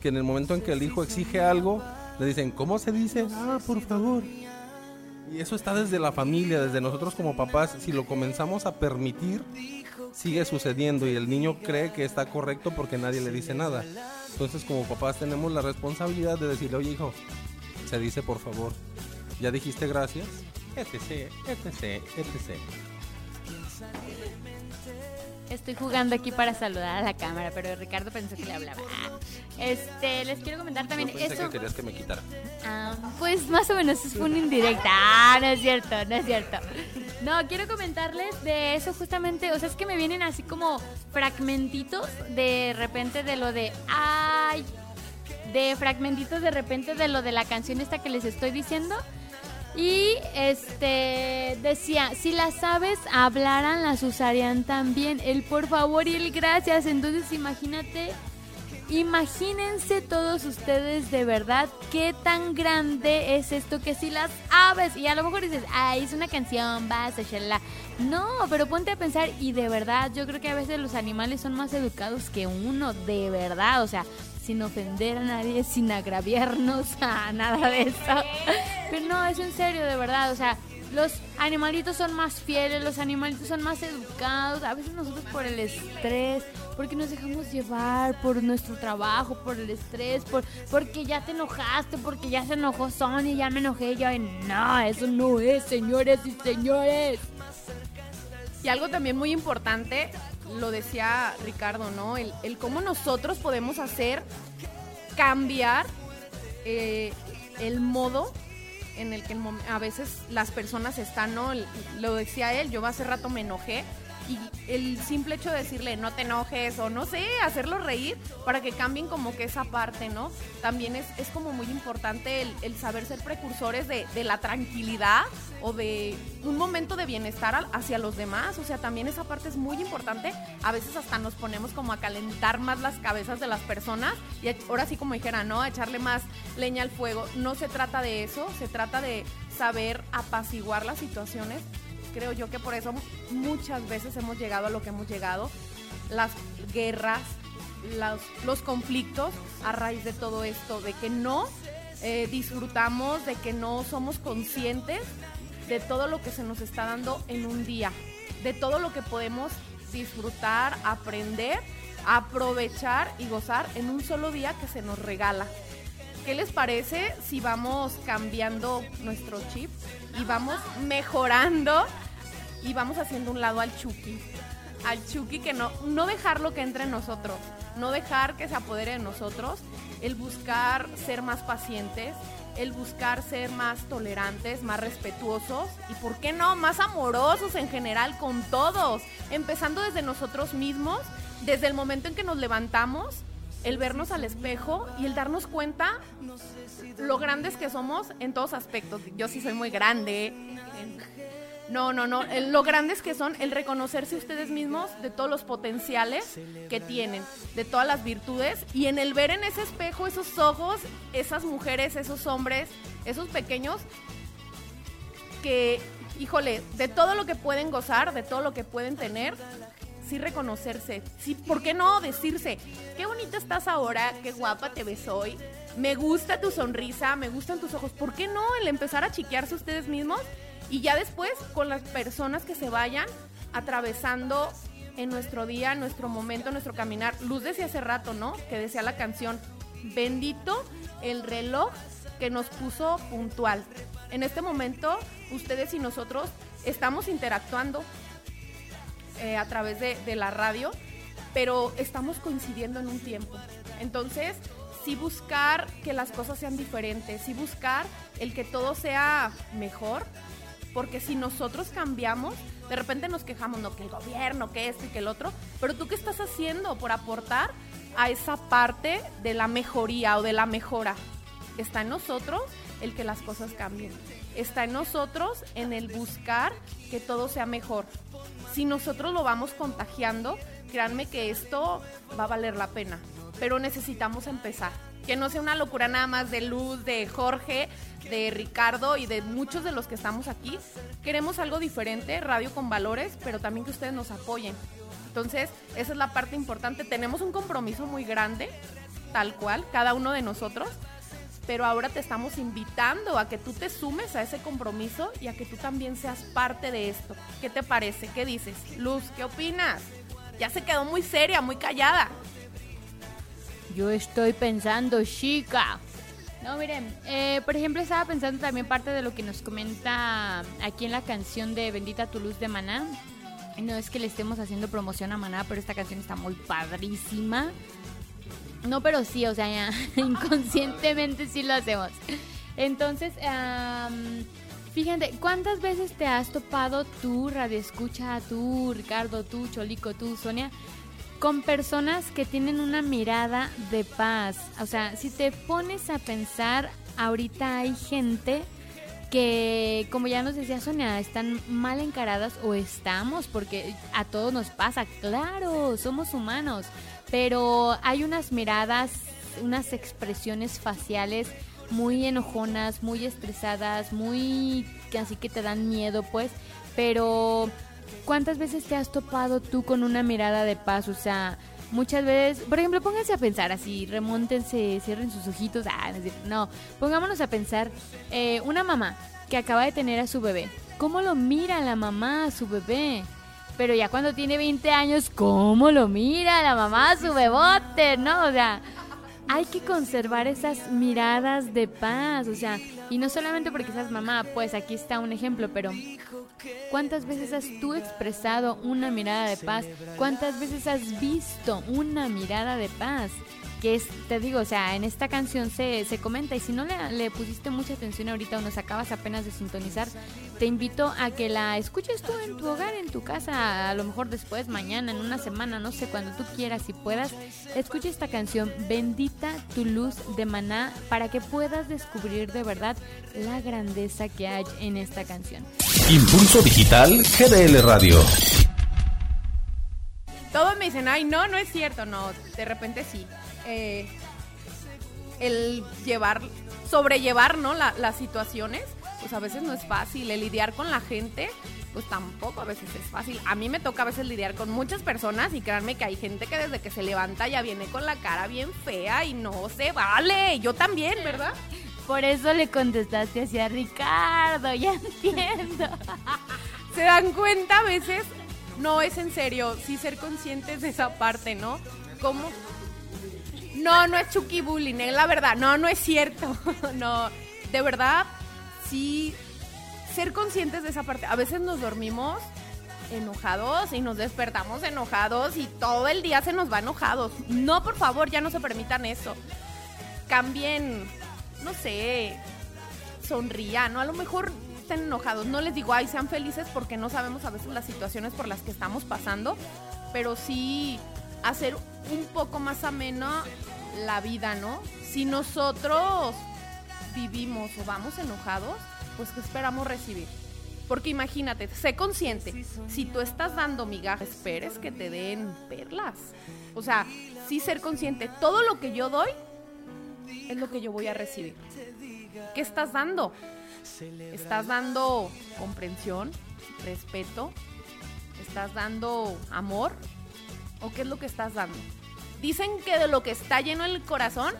que en el momento en que el hijo exige algo, le dicen, ¿cómo se dice? Ah, por favor. Y eso está desde la familia, desde nosotros como papás. Si lo comenzamos a permitir, sigue sucediendo y el niño cree que está correcto porque nadie le dice nada. Entonces como papás tenemos la responsabilidad de decirle, oye hijo, se dice por favor, ya dijiste gracias, etc, etc, etc. Estoy jugando aquí para saludar a la cámara, pero Ricardo pensó que le hablaba. Este, les quiero comentar también Yo pensé eso. que querías que me quitara. Ah, pues más o menos es un indirecta. Ah, no es cierto, no es cierto. No, quiero comentarles de eso justamente, o sea, es que me vienen así como fragmentitos de repente de lo de ay, de fragmentitos de repente de lo de la canción esta que les estoy diciendo. Y este decía, si las aves hablaran, las usarían también. El por favor y el gracias. Entonces imagínate Imagínense todos ustedes de verdad qué tan grande es esto que si las aves y a lo mejor dices, ay, es una canción, vas, shalala. No, pero ponte a pensar y de verdad, yo creo que a veces los animales son más educados que uno, de verdad, o sea, sin ofender a nadie, sin agraviarnos a nada de eso. Pero no, es en serio, de verdad, o sea, los animalitos son más fieles, los animalitos son más educados, a veces nosotros por el estrés, porque nos dejamos llevar por nuestro trabajo, por el estrés, por porque ya te enojaste, porque ya se enojó Sony, ya me enojé yo, y no, eso no es, señores y señores. Y algo también muy importante, lo decía Ricardo, ¿no? El, el cómo nosotros podemos hacer cambiar eh, el modo en el que a veces las personas están, ¿no? Lo decía él, yo hace rato me enojé y el simple hecho de decirle no te enojes o no sé, hacerlo reír para que cambien como que esa parte, ¿no? También es, es como muy importante el, el saber ser precursores de, de la tranquilidad o de un momento de bienestar hacia los demás, o sea, también esa parte es muy importante. A veces hasta nos ponemos como a calentar más las cabezas de las personas y ahora sí como dijera, ¿no? A echarle más leña al fuego. No se trata de eso, se trata de saber apaciguar las situaciones. Creo yo que por eso muchas veces hemos llegado a lo que hemos llegado. Las guerras, los, conflictos a raíz de todo esto, de que no eh, disfrutamos, de que no somos conscientes de todo lo que se nos está dando en un día, de todo lo que podemos disfrutar, aprender, aprovechar y gozar en un solo día que se nos regala. ¿Qué les parece si vamos cambiando nuestro chip y vamos mejorando y vamos haciendo un lado al Chucky? Al Chucky que no, no dejarlo que entre en nosotros, no dejar que se apodere de nosotros, el buscar ser más pacientes, el buscar ser más tolerantes, más respetuosos y, ¿por qué no?, más amorosos en general con todos, empezando desde nosotros mismos, desde el momento en que nos levantamos, el vernos al espejo y el darnos cuenta lo grandes que somos en todos aspectos. Yo sí soy muy grande. No, no, no. Lo grandes que son, el reconocerse ustedes mismos de todos los potenciales que tienen, de todas las virtudes y en el ver en ese espejo esos ojos, esas mujeres, esos hombres, esos pequeños que, híjole, de todo lo que pueden gozar, de todo lo que pueden tener, sí reconocerse. Sí, ¿por qué no decirse, qué bonita estás ahora, qué guapa te ves hoy? Me gusta tu sonrisa, me gustan tus ojos. ¿Por qué no el empezar a chiquearse ustedes mismos? Y ya después con las personas que se vayan atravesando en nuestro día, en nuestro momento, en nuestro caminar. Luz decía hace rato, ¿no? Que decía la canción, bendito el reloj que nos puso puntual. En este momento, ustedes y nosotros estamos interactuando eh, a través de, de la radio, pero estamos coincidiendo en un tiempo. Entonces, sí buscar que las cosas sean diferentes, sí buscar el que todo sea mejor, porque si nosotros cambiamos, de repente nos quejamos, no, que el gobierno, que esto y que el otro, pero tú qué estás haciendo por aportar a esa parte de la mejoría o de la mejora. Está en nosotros el que las cosas cambien. Está en nosotros en el buscar que todo sea mejor. Si nosotros lo vamos contagiando, créanme que esto va a valer la pena. Pero necesitamos empezar. Que no sea una locura nada más de Luz, de Jorge, de Ricardo y de muchos de los que estamos aquí. Queremos algo diferente, radio con valores, pero también que ustedes nos apoyen. Entonces, esa es la parte importante. Tenemos un compromiso muy grande, tal cual, cada uno de nosotros, pero ahora te estamos invitando a que tú te sumes a ese compromiso y a que tú también seas parte de esto. ¿Qué te parece? ¿Qué dices? Luz, ¿qué opinas? Ya se quedó muy seria, muy callada. Yo estoy pensando, chica. No, miren, eh, por ejemplo, estaba pensando también parte de lo que nos comenta aquí en la canción de Bendita tu luz de Maná. No es que le estemos haciendo promoción a Maná, pero esta canción está muy padrísima. No, pero sí, o sea, inconscientemente sí lo hacemos. Entonces, am, fíjate, ¿cuántas veces te has topado tú, Radio Escucha, tú, Ricardo, tú, Cholico, tú, Sonia, con personas que tienen una mirada de paz? O sea, si te pones a pensar, ahorita hay gente que, como ya nos decía Sonia, están mal encaradas o estamos, porque a todos nos pasa, claro, somos humanos, pero hay unas miradas, unas expresiones faciales muy enojonas, muy estresadas, muy así que te dan miedo, pues, pero ¿cuántas veces te has topado tú con una mirada de paz? O sea, muchas veces, por ejemplo, pónganse a pensar así, remóntense, cierren sus ojitos, ah, no, pongámonos a pensar, eh, una mamá que acaba de tener a su bebé, ¿cómo lo mira la mamá a su bebé? Pero ya cuando tiene 20 años, ¿cómo lo mira la mamá a su bebote? ¿No? O sea, hay que conservar esas miradas de paz, o sea, y no solamente porque seas mamá, pues aquí está un ejemplo, pero ¿cuántas veces has tú expresado una mirada de paz? ¿Cuántas veces has visto una mirada de paz? Que es, te digo, o sea, en esta canción se, se comenta y si no le, le pusiste mucha atención ahorita o nos acabas apenas de sintonizar, te invito a que la escuches tú en tu hogar, en tu casa, a lo mejor después, mañana, en una semana, no sé, cuando tú quieras y puedas. Escucha esta canción, Bendita tu luz de maná, para que puedas descubrir de verdad la grandeza que hay en esta canción. Impulso Digital GDL Radio. Todos me dicen, ay, no, no es cierto, no, de repente sí. Eh, el llevar, sobrellevar, ¿no? La- las situaciones, pues a veces no es fácil. El lidiar con la gente, pues tampoco a veces es fácil. A mí me toca a veces lidiar con muchas personas y créanme que hay gente que desde que se levanta ya viene con la cara bien fea y no se vale. Yo también, ¿verdad? Por eso le contestaste hacia Ricardo, ya entiendo. se dan cuenta a veces, no es en serio, sí ser conscientes de esa parte, ¿no? ¿Cómo? No, no es Chucky Bullying, es la verdad, no, no es cierto, no, de verdad, sí, ser conscientes de esa parte, a veces nos dormimos enojados y nos despertamos enojados y todo el día se nos va enojados. No, por favor, ya no se permitan eso. Cambien, no sé, sonrían, ¿no? A lo mejor estén enojados. No les digo, ay, sean felices porque no sabemos a veces las situaciones por las que estamos pasando, pero sí hacer un poco más ameno la vida, ¿no? Si nosotros vivimos o vamos enojados, pues ¿qué esperamos recibir? Porque imagínate, sé consciente, si tú estás dando migajas, esperes que te den perlas. O sea, sí ser consciente, todo lo que yo doy es lo que yo voy a recibir. ¿Qué estás dando? ¿Estás dando comprensión, respeto? ¿Estás dando amor? ¿O qué es lo que estás dando? Dicen que de lo que está lleno el corazón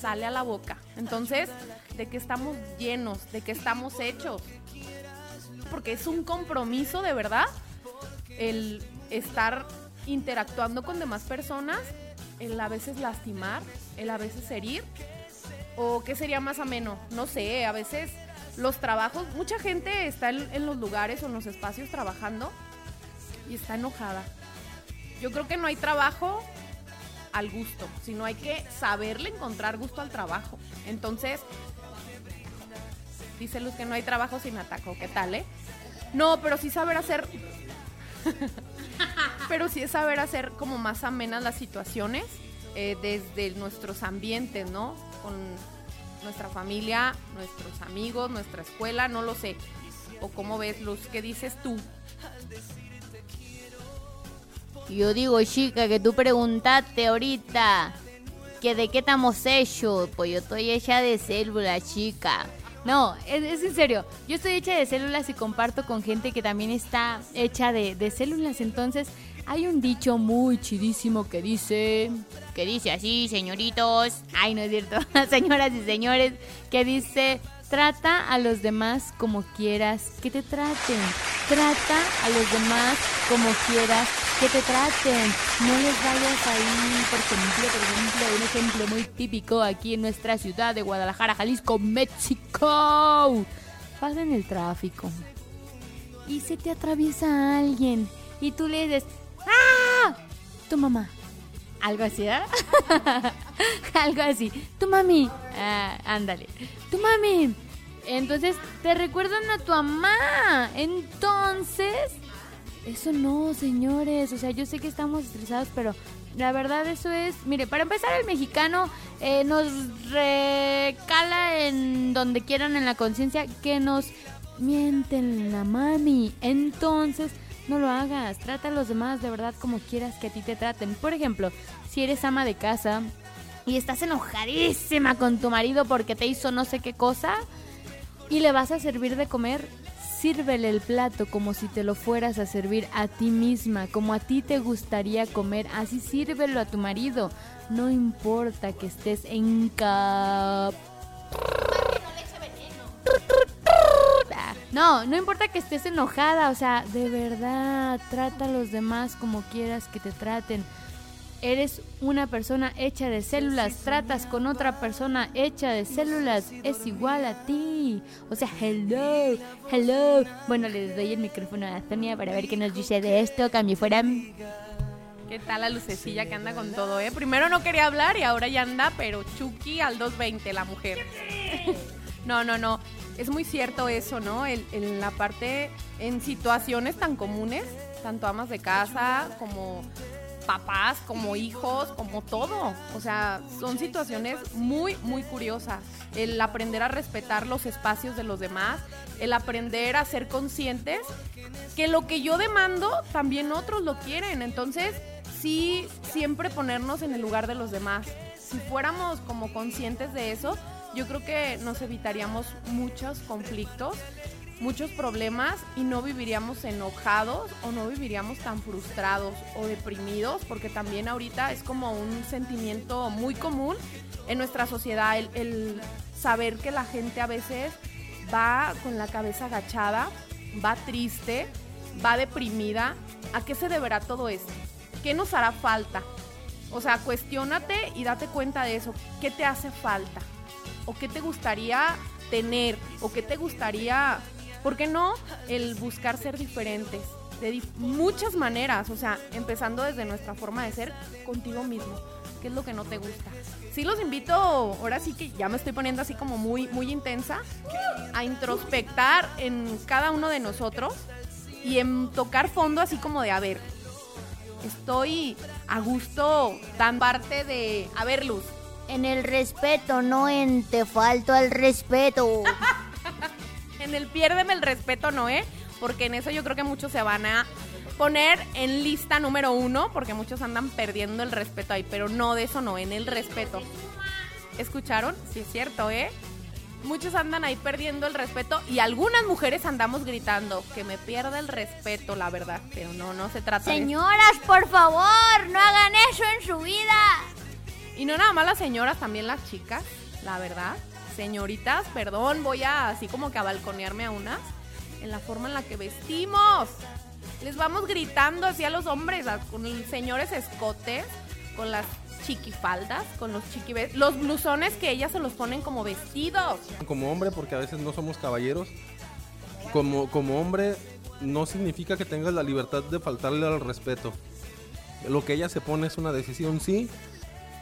sale a la boca. Entonces, ¿de qué estamos llenos? ¿De qué estamos hechos? Porque es un compromiso de verdad el estar interactuando con demás personas, el a veces lastimar, el a veces herir. ¿O qué sería más ameno? No sé, a veces los trabajos, mucha gente está en, en los lugares o en los espacios trabajando y está enojada. Yo creo que no hay trabajo al gusto, sino hay que saberle encontrar gusto al trabajo. Entonces, dice Luz que no hay trabajo sin ataco, ¿qué tal, eh? No, pero sí saber hacer... pero sí es saber hacer como más amenas las situaciones eh, desde nuestros ambientes, ¿no? Con nuestra familia, nuestros amigos, nuestra escuela, no lo sé. ¿O cómo ves, Luz? ¿Qué dices tú? Yo digo, chica, que tú preguntaste ahorita que de qué estamos hechos. Pues yo estoy hecha de células, chica. No, es, es en serio. Yo estoy hecha de células y comparto con gente que también está hecha de, de células. Entonces, hay un dicho muy chidísimo que dice. Que dice así, señoritos. Ay, no es cierto. Señoras y señores. Que dice. Trata a los demás como quieras que te traten. Trata a los demás como quieras que te traten. No les vayas ahí, por ejemplo, por ejemplo, un ejemplo muy típico aquí en nuestra ciudad de Guadalajara, Jalisco, México. Vas en el tráfico y se te atraviesa alguien y tú le dices, ¡ah! Tu mamá. Algo así, ¿eh? Algo así. Tu mami. Ah, ándale. Tu mami. Entonces te recuerdan a tu mamá. Entonces, eso no, señores. O sea, yo sé que estamos estresados, pero la verdad eso es... Mire, para empezar, el mexicano eh, nos recala en donde quieran en la conciencia que nos mienten la mami. Entonces, no lo hagas. Trata a los demás de verdad como quieras que a ti te traten. Por ejemplo, si eres ama de casa y estás enojadísima con tu marido porque te hizo no sé qué cosa y le vas a servir de comer, sírvele el plato como si te lo fueras a servir a ti misma, como a ti te gustaría comer, así sírvelo a tu marido. No importa que estés en cap... No, no importa que estés enojada, o sea, de verdad, trata a los demás como quieras que te traten. Eres una persona hecha de células, tratas con otra persona hecha de células, es igual a ti. O sea, hello, hello. Bueno, les doy el micrófono a Sonia para ver qué nos dice de esto, cambio fuera. ¿Qué tal la lucecilla que anda con todo, eh? Primero no quería hablar y ahora ya anda, pero Chucky al 220, la mujer. no, no, no. Es muy cierto eso, ¿no? En la parte, en situaciones tan comunes, tanto amas de casa como papás, como hijos, como todo. O sea, son situaciones muy, muy curiosas. El aprender a respetar los espacios de los demás, el aprender a ser conscientes que lo que yo demando también otros lo quieren. Entonces, sí, siempre ponernos en el lugar de los demás. Si fuéramos como conscientes de eso, yo creo que nos evitaríamos muchos conflictos, muchos problemas y no viviríamos enojados o no viviríamos tan frustrados o deprimidos, porque también ahorita es como un sentimiento muy común en nuestra sociedad, el, el saber que la gente a veces va con la cabeza agachada, va triste, va deprimida. ¿A qué se deberá todo esto? ¿Qué nos hará falta? O sea, cuestiónate y date cuenta de eso. ¿Qué te hace falta? ¿O qué te gustaría tener? ¿O qué te gustaría, por qué no, el buscar ser diferentes? De muchas maneras, o sea, empezando desde nuestra forma de ser contigo mismo. ¿Qué es lo que no te gusta? Sí los invito, ahora sí que ya me estoy poniendo así como muy, muy intensa, a introspectar en cada uno de nosotros y en tocar fondo así como de, a ver, estoy a gusto tan parte de, a ver, Luz, En el respeto, no en te falto al respeto. en el piérdeme el respeto, ¿no, eh? Porque en eso yo creo que muchos se van a poner en lista número uno, porque muchos andan perdiendo el respeto ahí, pero no de eso no, en el respeto. ¿Escucharon? Sí es cierto, ¿eh? Muchos andan ahí perdiendo el respeto y algunas mujeres andamos gritando que me pierda el respeto, la verdad, pero no, no se trata de. Señoras, por favor, no hagan eso en su vida. Y no nada más las señoras, también las chicas, la verdad. Señoritas, perdón, voy a así como que a balconearme a unas en la forma en la que vestimos. Les vamos gritando así a los hombres, a- con los señores escotes, con las chiquifaldas, con los chiqui los blusones que ellas se los ponen como vestidos. Como hombre, porque a veces no somos caballeros, como, como hombre no significa que tengas la libertad de faltarle al respeto. Lo que ella se pone es una decisión, sí,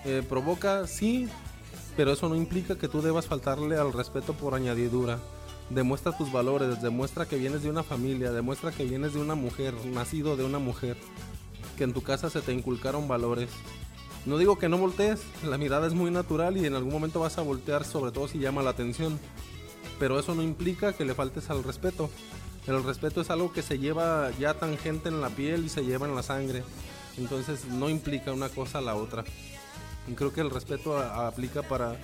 eh, provoca, sí, pero eso no implica que tú debas faltarle al respeto por añadidura. Demuestra tus valores, demuestra que vienes de una familia, demuestra que vienes de una mujer, nacido de una mujer, que en tu casa se te inculcaron valores. No digo que no voltees, la mirada es muy natural y en algún momento vas a voltear, sobre todo si llama la atención. Pero eso no implica que le faltes al respeto. El respeto es algo que se lleva ya tangente en la piel y se lleva en la sangre. Entonces no implica una cosa a la otra. Y creo que el respeto aplica para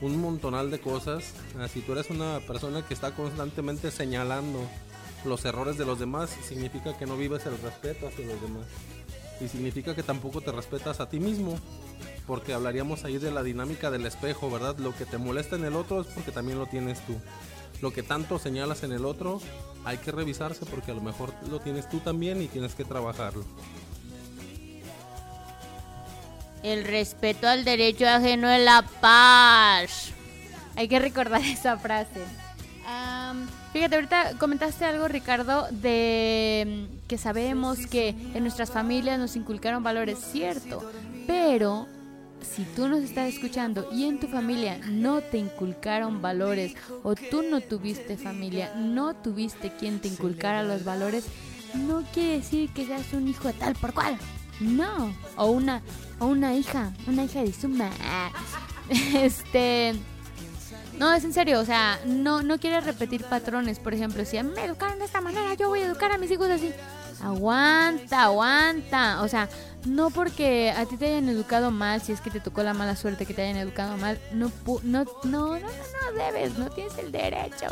un montonal de cosas. Si tú eres una persona que está constantemente señalando los errores de los demás, significa que no vives el respeto hacia los demás. Y significa que tampoco te respetas a ti mismo. Porque hablaríamos ahí de la dinámica del espejo, ¿verdad? Lo que te molesta en el otro es porque también lo tienes tú. Lo que tanto señalas en el otro, hay que revisarse porque a lo mejor lo tienes tú también y tienes que trabajarlo. El respeto al derecho ajeno es la paz. Hay que recordar esa frase. Am, fíjate, ahorita comentaste algo, Ricardo, de mm, que sabemos que en nuestras familias nos inculcaron valores, cierto, pero si tú nos estás escuchando y en tu familia no te inculcaron valores o tú no tuviste familia, no tuviste quien te inculcara los valores, no quiere decir que seas un hijo de tal por cual. No, o una o una hija, una hija de suma. Este, no, es en serio, o sea, no, no quieres repetir patrones. Por ejemplo, si a mí me educaron de esta manera, yo voy a educar a mis hijos así. Aguanta, aguanta. O sea, no porque a ti te hayan educado mal, si es que te tocó la mala suerte que te hayan educado mal, no, no, no, no, no, no debes, no tienes el derecho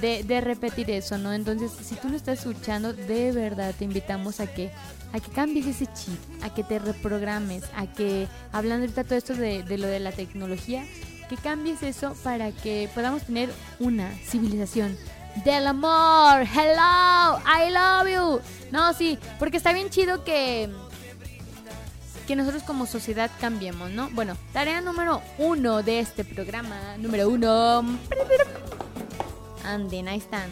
de, de repetir eso, ¿no? Entonces, si tú no estás escuchando, de verdad te invitamos a que a que cambies ese chip, a que te reprogrames, a que, hablando ahorita todo esto de, de lo de la tecnología, que cambies eso para que podamos tener una civilización del amor. Hello, I love you. No, sí, porque está bien chido que que nosotros como sociedad cambiemos, ¿no? Bueno, tarea número uno de este programa, número uno. Anden, ahí están.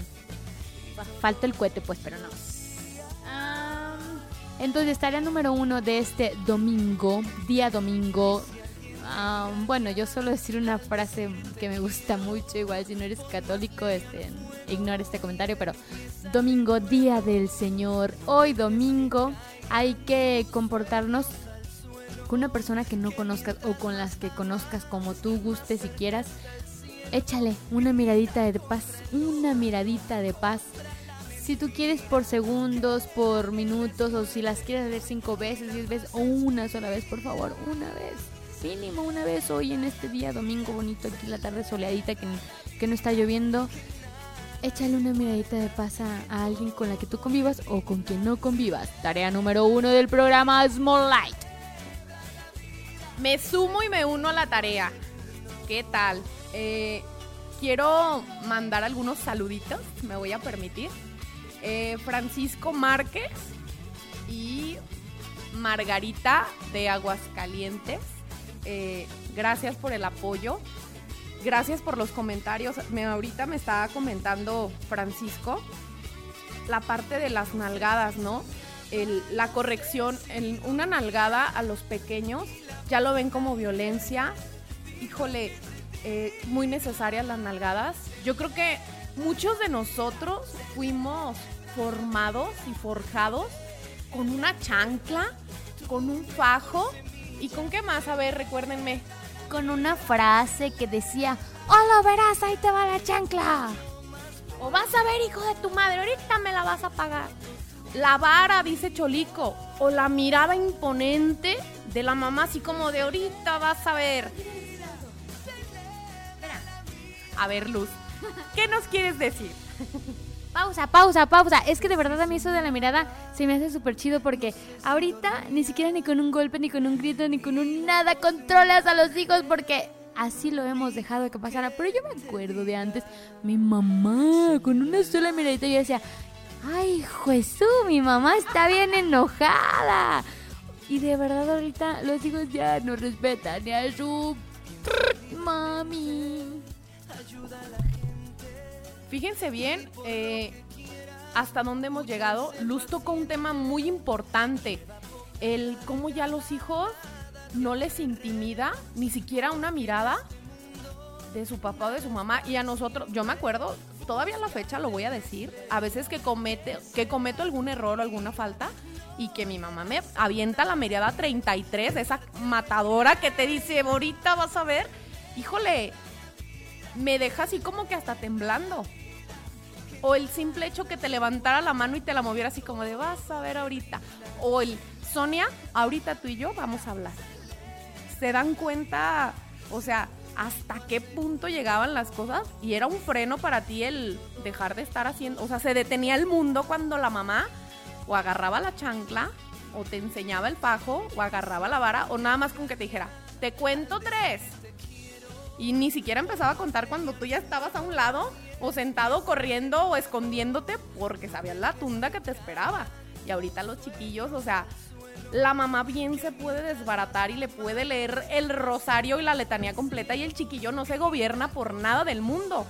Fa- Falta el cohete, pues, pero no. Entonces, tarea número uno de este domingo, día domingo. Bueno, yo suelo decir una frase que me gusta mucho, igual si no eres católico, este, ignora este comentario, pero domingo, día del Señor. Hoy domingo hay que comportarnos con una persona que no conozcas o con las que conozcas como tú gustes y quieras. Échale una miradita de paz, una miradita de paz. Si tú quieres por segundos, por minutos, o si las quieres ver cinco veces, diez veces, o una sola vez, por favor, una vez. Mínimo una vez hoy en este día domingo bonito, aquí la tarde soleadita que, que no está lloviendo. Échale una miradita de paz a, a alguien con la que tú convivas o con quien no convivas. Tarea número uno del programa Small Light. Me sumo y me uno a la tarea. ¿Qué tal? Eh, quiero mandar algunos saluditos, me voy a permitir. Eh, Francisco Márquez y Margarita de Aguascalientes. Eh, gracias por el apoyo. Gracias por los comentarios. Me, ahorita me estaba comentando Francisco la parte de las nalgadas, ¿no? La corrección, una nalgada a los pequeños ya lo ven como violencia. Híjole, eh, muy necesarias las nalgadas. Yo creo que muchos de nosotros fuimos formados y forjados con una chancla, con un fajo y con qué más, a ver, recuérdenme. Con una frase que decía, ¡Hola, verás! Ahí te va la chancla. O vas a ver, hijo de tu madre, ahorita me la vas a pagar. La vara, dice Cholico. O la mirada imponente de la mamá, así como de ahorita vas a ver. A ver, Luz, ¿qué nos quieres decir? Pausa, pausa, pausa. Es que de verdad a mí eso de la mirada se me hace súper chido porque ahorita ni siquiera ni con un golpe, ni con un grito, ni con un nada controlas a los hijos porque así lo hemos dejado que pasara. Pero yo me acuerdo de antes, mi mamá con una sola miradita yo decía, ay Jesús, mi mamá está bien enojada. Y de verdad ahorita los hijos ya no respetan ni a su mami. Fíjense bien eh, hasta dónde hemos llegado. Luz tocó un tema muy importante. El cómo ya los hijos no les intimida ni siquiera una mirada de su papá o de su mamá. Y a nosotros, yo me acuerdo, todavía a la fecha lo voy a decir, a veces que, comete, que cometo algún error o alguna falta y que mi mamá me avienta la mirada 33, esa matadora que te dice, ahorita vas a ver, híjole, me deja así como que hasta temblando. O el simple hecho que te levantara la mano y te la moviera así como de vas a ver ahorita. O el Sonia, ahorita tú y yo vamos a hablar. Se dan cuenta, o sea, hasta qué punto llegaban las cosas y era un freno para ti el dejar de estar haciendo, o sea, se detenía el mundo cuando la mamá o agarraba la chancla o te enseñaba el fajo o agarraba la vara o nada más con que te dijera, te cuento tres. Y ni siquiera empezaba a contar cuando tú ya estabas a un lado o sentado corriendo o escondiéndote porque sabías la tunda que te esperaba. Y ahorita los chiquillos, o sea, la mamá bien se puede desbaratar y le puede leer el rosario y la letanía completa y el chiquillo no se gobierna por nada del mundo.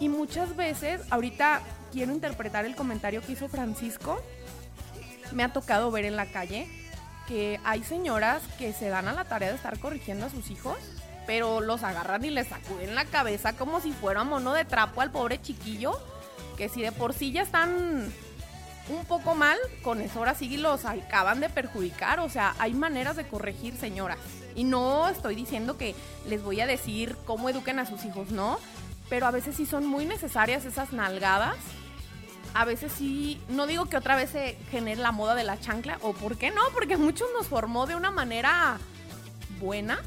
Y muchas veces, ahorita quiero interpretar el comentario que hizo Francisco, me ha tocado ver en la calle que hay señoras que se dan a la tarea de estar corrigiendo a sus hijos, pero los agarran y les sacuden la cabeza como si fuera mono de trapo al pobre chiquillo, que si de por sí ya están un poco mal, con eso ahora sí los acaban de perjudicar. O sea, hay maneras de corregir, señoras. Y no estoy diciendo que les voy a decir cómo eduquen a sus hijos, no. Pero a veces sí son muy necesarias esas nalgadas. A veces sí, no digo que otra vez se genere la moda de la chancla, o por qué no, porque muchos nos formó de una manera buena,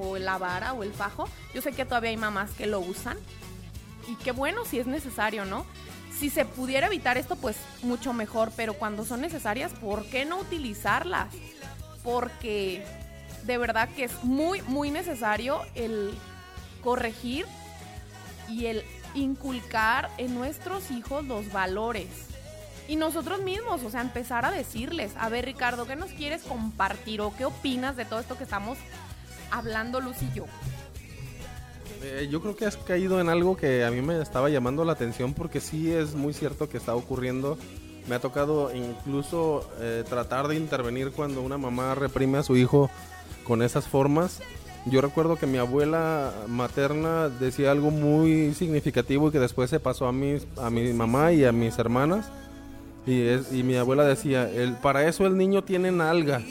o la vara o el fajo. Yo sé que todavía hay mamás que lo usan, y qué bueno si es necesario, ¿no? si se pudiera evitar esto, pues mucho mejor, pero cuando son necesarias, ¿por qué no utilizarlas? Porque de verdad que es muy, muy necesario el corregir y el inculcar en nuestros hijos los valores. Y nosotros mismos, o sea, empezar a decirles, a ver Ricardo, ¿qué nos quieres compartir o qué opinas de todo esto que estamos hablando Luz y yo? Eh, yo creo que has caído en algo que a mí me estaba llamando la atención porque sí es muy cierto que está ocurriendo. Me ha tocado incluso eh, tratar de intervenir cuando una mamá reprime a su hijo con esas formas. Yo recuerdo que mi abuela materna decía algo muy significativo y que después se pasó a, mis, a mi mamá y a mis hermanas. Y, es, y mi abuela decía, el, para eso el niño tiene nalga.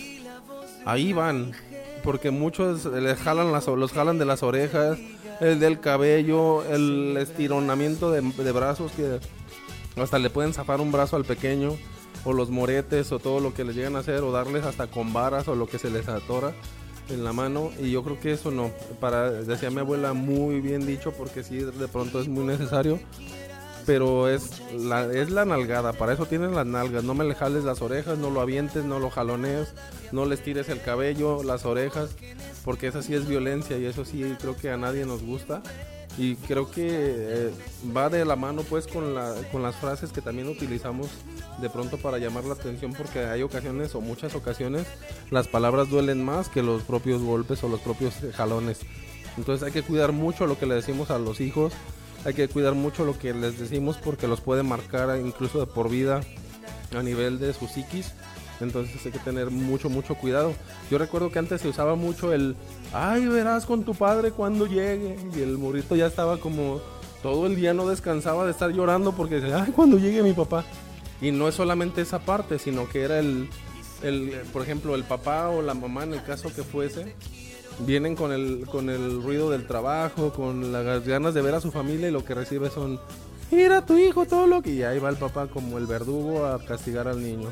Ahí van. Porque muchos les jalan las, los jalan de las orejas, el del cabello, el estironamiento de, de brazos que hasta le pueden zafar un brazo al pequeño, o los moretes, o todo lo que les llegan a hacer, o darles hasta con varas o lo que se les atora en la mano. Y yo creo que eso no, para, decía mi abuela, muy bien dicho, porque sí, de pronto es muy necesario. Pero es la, es la nalgada, para eso tienen las nalgas. No me le jales las orejas, no lo avientes, no lo jalonees, no les tires el cabello, las orejas porque esa sí es violencia y eso sí creo que a nadie nos gusta. Y creo que eh, va de la mano pues con, la, con las frases que también utilizamos de pronto para llamar la atención porque hay ocasiones o muchas ocasiones las palabras duelen más que los propios golpes o los propios jalones. Entonces hay que cuidar mucho lo que le decimos a los hijos, hay que cuidar mucho lo que les decimos porque los puede marcar incluso de por vida a nivel de su psiquis entonces hay que tener mucho, mucho cuidado. Yo recuerdo que antes se usaba mucho el, ay, verás con tu padre cuando llegue. Y el morrito ya estaba como todo el día no descansaba de estar llorando porque decía, ay, cuando llegue mi papá. Y no es solamente esa parte, sino que era el, el, por ejemplo, el papá o la mamá, en el caso que fuese, vienen con el, con el ruido del trabajo, con las ganas de ver a su familia y lo que recibe son, mira tu hijo, todo lo que... Y ahí va el papá como el verdugo a castigar al niño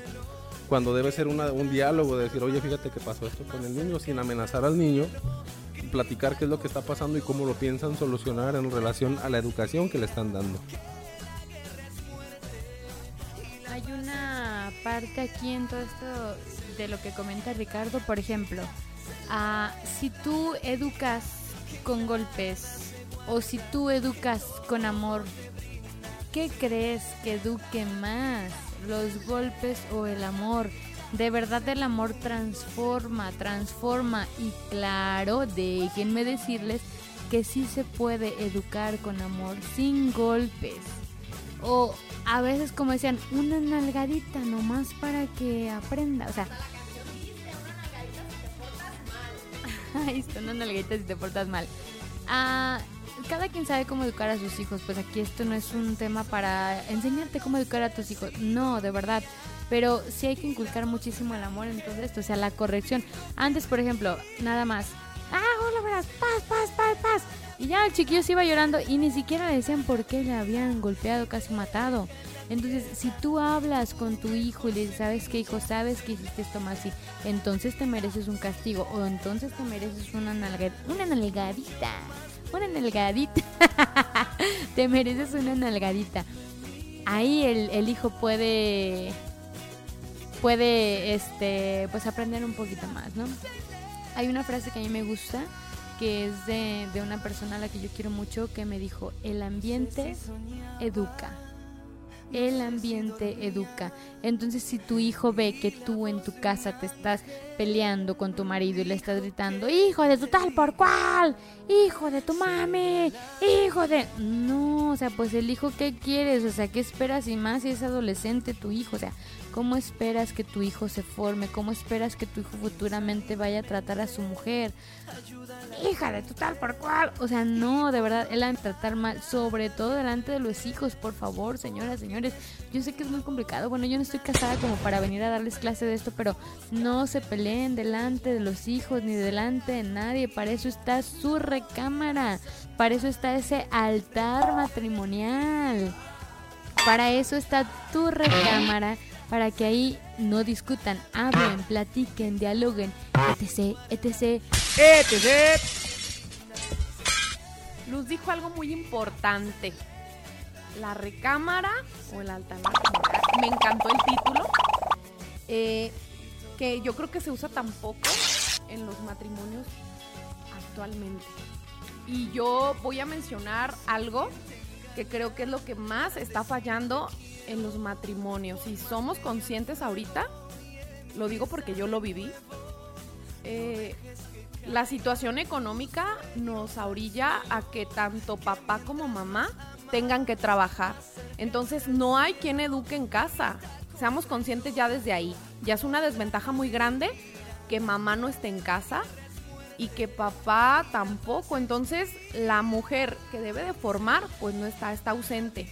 cuando debe ser un diálogo de decir, oye, fíjate que pasó esto con el niño, sin amenazar al niño, platicar qué es lo que está pasando y cómo lo piensan solucionar en relación a la educación que le están dando. Hay una parte aquí en todo esto de lo que comenta Ricardo, por ejemplo, ah, si tú educas con golpes o si tú educas con amor, ¿qué crees que eduque más? los golpes o el amor. De verdad el amor transforma, transforma y claro, déjenme decirles que sí se puede educar con amor sin golpes. O a veces como decían, una nalgadita nomás para que aprenda. O sea, Ahí está, una nalgadita si te portas mal. Ah, cada quien sabe cómo educar a sus hijos, pues aquí esto no es un tema para enseñarte cómo educar a tus hijos, no, de verdad. Pero sí hay que inculcar muchísimo el amor en todo esto, o sea, la corrección. Antes, por ejemplo, nada más, ah, hola, verás, paz, paz, paz, paz. Y ya el chiquillo se iba llorando y ni siquiera le decían por qué le habían golpeado, casi matado. Entonces, si tú hablas con tu hijo y le dices, ¿sabes qué, hijo? ¿Sabes que hiciste esto más así? Entonces te mereces un castigo o entonces te mereces una, una nalgadita una nalgadita. Te mereces una nalgadita. Ahí el, hijo puede puede este pues aprender un poquito más, ¿no? Hay una frase que a mí me gusta que es de, de una persona a la que yo quiero mucho que me dijo, el ambiente educa. El ambiente educa. Entonces, si tu hijo ve que tú en tu casa te estás peleando con tu marido y le estás gritando, hijo de tu tal por cual, hijo de tu mami, hijo de... No, o sea, pues el hijo, ¿qué quieres? O sea, ¿qué esperas? Y más si es adolescente tu hijo, o sea, ¿cómo esperas que tu hijo se forme? ¿Cómo esperas que tu hijo futuramente vaya a tratar a su mujer? Hija de tu tal por cual. O sea, no, de verdad, él a tratar mal, sobre todo delante de los hijos, por favor, señoras, señores. Yo sé que es muy complicado. Bueno, yo no estoy casada como para venir a darles clase de esto, pero no se peleen delante de los hijos ni delante de nadie. Para eso está su recámara. Para eso está ese altar matrimonial. Para eso está tu recámara para que ahí no discutan, hablen, platiquen, dialoguen, etc, etc, etc. Luz dijo algo muy importante. La recámara o el altar. Me encantó el título. eh, que yo creo que se usa tan poco en los matrimonios actualmente. Y yo voy a mencionar algo que creo que es lo que más está fallando en los matrimonios. Si somos conscientes ahorita, lo digo porque yo lo viví, eh, la situación económica nos orilla a que tanto papá como mamá tengan que trabajar. Entonces no hay quien eduque en casa. Seamos conscientes ya desde ahí. Ya es una desventaja muy grande que mamá no esté en casa y que papá tampoco. Entonces la mujer que debe de formar pues no está, está ausente.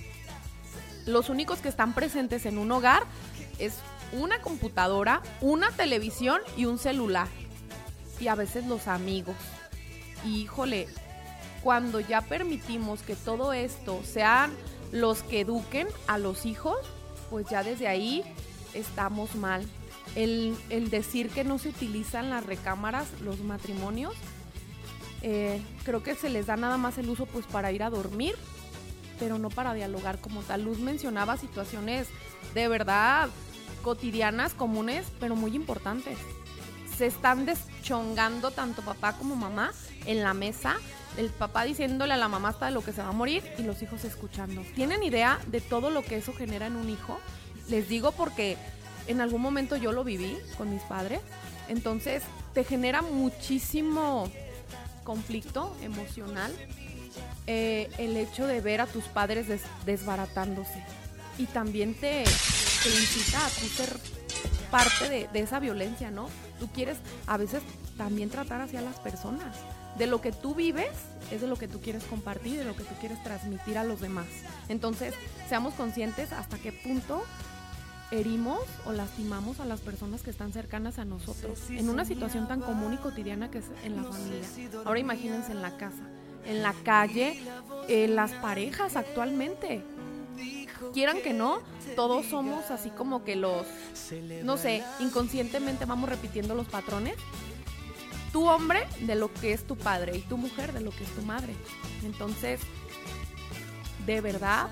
Los únicos que están presentes en un hogar es una computadora, una televisión y un celular. Y a veces los amigos. Y híjole, cuando ya permitimos que todo esto sean los que eduquen a los hijos, pues ya desde ahí estamos mal. El, el decir que no se utilizan las recámaras, los matrimonios, eh, creo que se les da nada más el uso pues para ir a dormir, pero no para dialogar como tal. Luz mencionaba situaciones de verdad cotidianas, comunes, pero muy importantes. Se están deschongando tanto papá como mamá en la mesa, el papá diciéndole a la mamá hasta de lo que se va a morir y los hijos escuchando. ¿Tienen idea de todo lo que eso genera en un hijo? Les digo porque en algún momento yo lo viví con mis padres. Entonces te genera muchísimo conflicto emocional eh, el hecho de ver a tus padres des- desbaratándose. Y también te, incita a tú ser parte de esa violencia, ¿no? Tú quieres a veces también tratar hacia las personas. De lo que tú vives es de lo que tú quieres compartir, de lo que tú quieres transmitir a los demás. Entonces, seamos conscientes hasta qué punto herimos o lastimamos a las personas que están cercanas a nosotros en una situación tan común y cotidiana que es en la familia. Ahora imagínense en la casa, en la calle, en las parejas actualmente. Quieran que no, todos somos así como que los, no sé, inconscientemente vamos repitiendo los patrones. Tu hombre de lo que es tu padre y tu mujer de lo que es tu madre. Entonces, de verdad,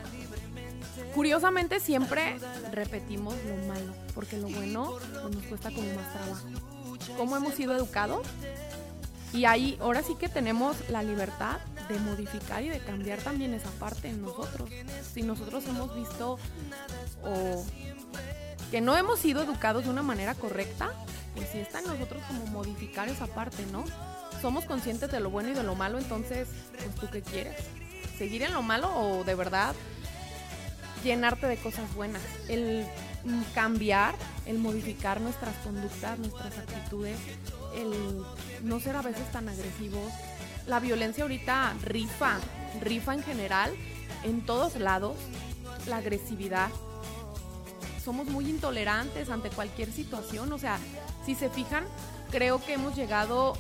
Curiosamente siempre repetimos lo malo, porque lo bueno pues, nos cuesta como más trabajo. ¿Cómo hemos sido educados? Y ahí ahora sí que tenemos la libertad de modificar y de cambiar también esa parte en nosotros. Si nosotros hemos visto o que no hemos sido educados de una manera correcta, pues sí está en nosotros como modificar esa parte, ¿no? Somos conscientes de lo bueno y de lo malo, entonces, pues tú qué quieres? ¿Seguir en lo malo o de verdad llenarte de cosas buenas, el cambiar, el modificar nuestras conductas, nuestras actitudes, el no ser a veces tan agresivos. La violencia ahorita rifa, rifa en general, en todos lados, la agresividad. Somos muy intolerantes ante cualquier situación, o sea, si se fijan, creo que hemos llegado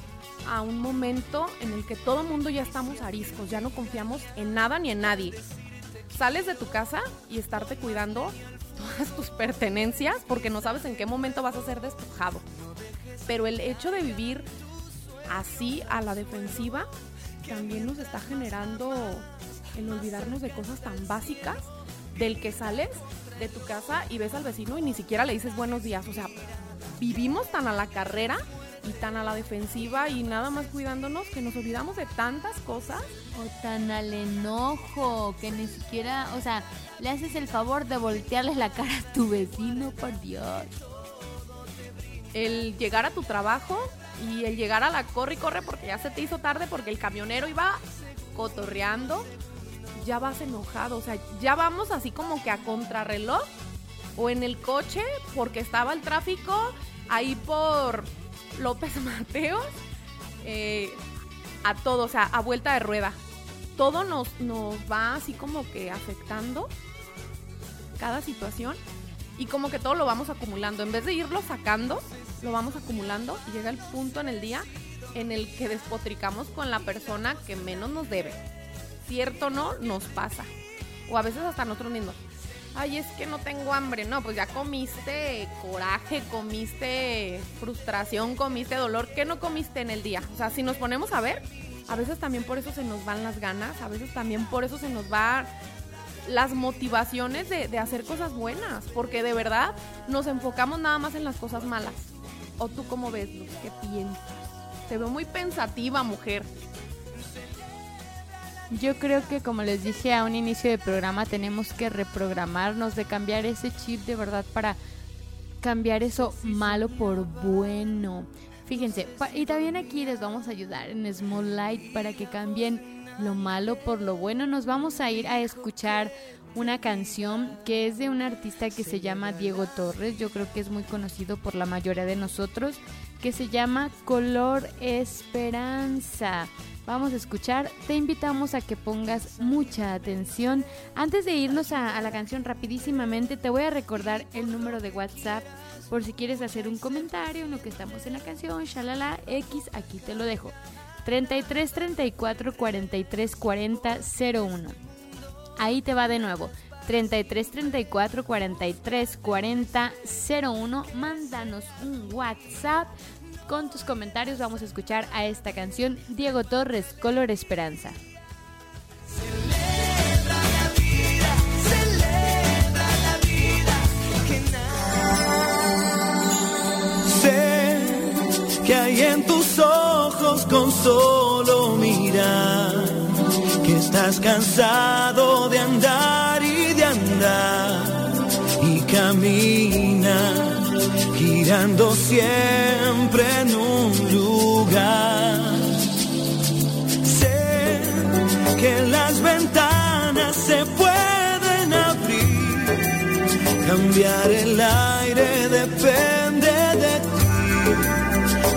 a un momento en el que todo mundo ya estamos ariscos, ya no confiamos en nada ni en nadie sales de tu casa y estarte cuidando todas tus pertenencias porque no sabes en qué momento vas a ser despojado. Pero el hecho de vivir así a la defensiva también nos está generando el olvidarnos de cosas tan básicas del que sales de tu casa y ves al vecino y ni siquiera le dices buenos días. O sea, vivimos tan a la carrera y tan a la defensiva y nada más cuidándonos que nos olvidamos de tantas cosas. O tan al enojo, que ni siquiera, o sea, le haces el favor de voltearle la cara a tu vecino, por Dios. El llegar a tu trabajo y el llegar a la corre y corre porque ya se te hizo tarde porque el camionero iba cotorreando, ya vas enojado, o sea, ya vamos así como que a contrarreloj o en el coche porque estaba el tráfico ahí por López Mateos, eh, a todo, o sea, a vuelta de rueda. Todo nos, nos va así como que afectando cada situación y como que todo lo vamos acumulando. En vez de irlo sacando, lo vamos acumulando y llega el punto en el día en el que despotricamos con la persona que menos nos debe. Cierto o no, nos pasa. O a veces hasta nosotros mismos. Ay, es que no tengo hambre. No, pues ya comiste coraje, comiste frustración, comiste dolor. ¿Qué no comiste en el día? O sea, si nos ponemos a ver, a veces también por eso se nos van las ganas, a veces también por eso se nos va las motivaciones de hacer cosas buenas, porque de verdad nos enfocamos nada más en las cosas malas. ¿O tú cómo ves, Luz? ¿Qué piensas? Te veo muy pensativa, mujer. Yo creo que como les dije a un inicio de programa tenemos que reprogramarnos de cambiar ese chip de verdad para cambiar eso malo por bueno. Fíjense, y también aquí les vamos a ayudar en Small Light para que cambien lo malo por lo bueno. Nos vamos a ir a escuchar una canción que es de un artista que se llama Diego Torres. Yo creo que es muy conocido por la mayoría de nosotros, que se llama Color Esperanza. Vamos a escuchar, te invitamos a que pongas mucha atención. Antes de irnos a, la canción rapidísimamente, te voy a recordar el número de WhatsApp por si quieres hacer un comentario en lo que estamos en la canción, shalala, X, aquí te lo dejo. 33 34 43 40 01. Ahí te va de nuevo. 33 34 43 40 01. Mándanos un WhatsApp con tus comentarios. Vamos a escuchar a esta canción Diego Torres, Color Esperanza. Sé que hay en tus ojos con solo mirar que estás cansado de andar y de andar y camina girando siempre en un lugar. Sé que las ventanas se pueden abrir, cambiar el aire de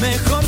mejor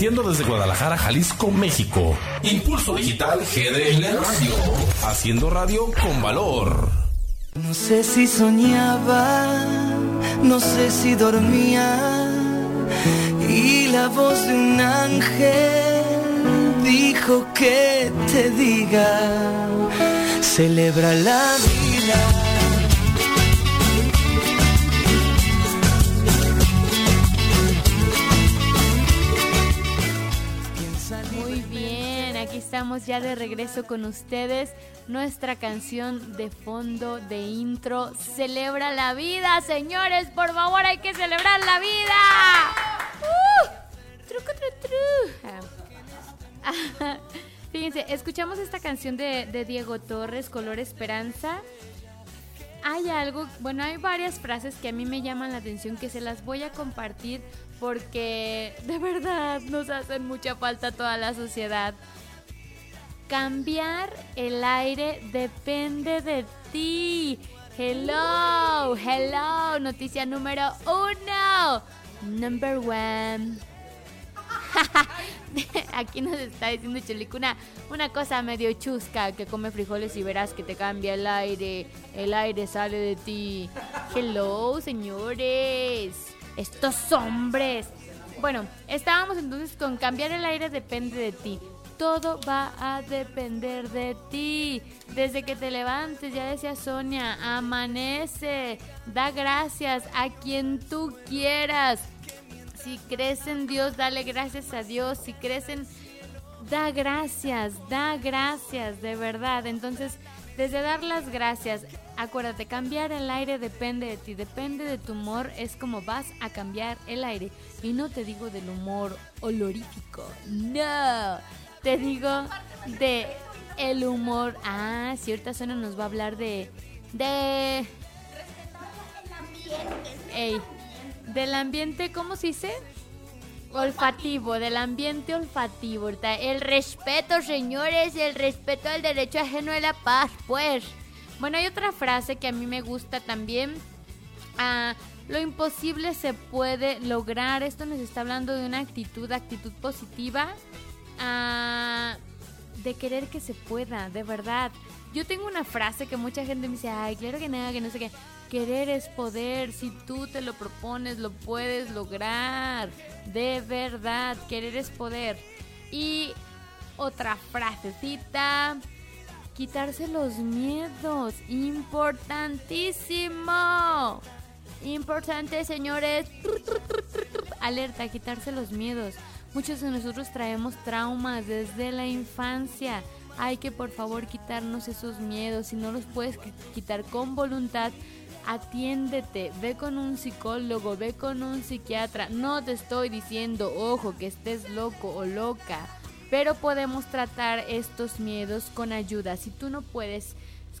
Desde Guadalajara, Jalisco, México. Impulso Digital GDL Radio. Haciendo radio con valor. No sé si soñaba, no sé si dormía. Y la voz de un ángel dijo que te diga, celebra la vida. Estamos ya de regreso con ustedes. Nuestra canción de fondo, de intro, celebra la vida, señores. Por favor, hay que celebrar la vida. ¡Uh! Ah. Fíjense, escuchamos esta canción de, de Diego Torres, Color Esperanza. Hay algo, bueno, hay varias frases que a mí me llaman la atención que se las voy a compartir porque de verdad nos hacen mucha falta toda la sociedad. Cambiar el aire depende de ti. Hello, hello, noticia número uno. Number one. Aquí nos está diciendo Chelico una, una cosa medio chusca que come frijoles y verás que te cambia el aire. El aire sale de ti. Hello, señores. Estos hombres. Bueno, estábamos entonces con cambiar el aire depende de ti. Todo va a depender de ti. Desde que te levantes, ya decía Sonia, amanece, da gracias a quien tú quieras. Si crees en Dios, dale gracias a Dios. Si crees en... Da gracias, da gracias, de verdad. Entonces, desde dar las gracias, acuérdate, cambiar el aire depende de ti, depende de tu humor, es como vas a cambiar el aire. Y no te digo del humor olorífico, no, te digo de el humor. Ah, cierta zona nos va a hablar de... de... Ey, del ambiente, ¿cómo se dice? Olfativo, del ambiente olfativo. El respeto, señores, el respeto al derecho ajeno de la paz, pues. Bueno, hay otra frase que a mí me gusta también. Ah, lo imposible se puede lograr. Esto nos está hablando de una actitud, actitud positiva. Ah, de querer que se pueda, de verdad. Yo tengo una frase que mucha gente me dice, ay, claro que nada, que no sé qué. Querer es poder, si tú te lo propones, lo puedes lograr. De verdad, querer es poder. Y otra frasecita, quitarse los miedos, importantísimo. Importante, señores. Alerta, quitarse los miedos. Muchos de nosotros traemos traumas desde la infancia. Hay que por favor quitarnos esos miedos. Si no los puedes quitar con voluntad, atiéndete. Ve con un psicólogo, ve con un psiquiatra. No te estoy diciendo, ojo, que estés loco o loca. Pero podemos tratar estos miedos con ayuda. Si tú no puedes,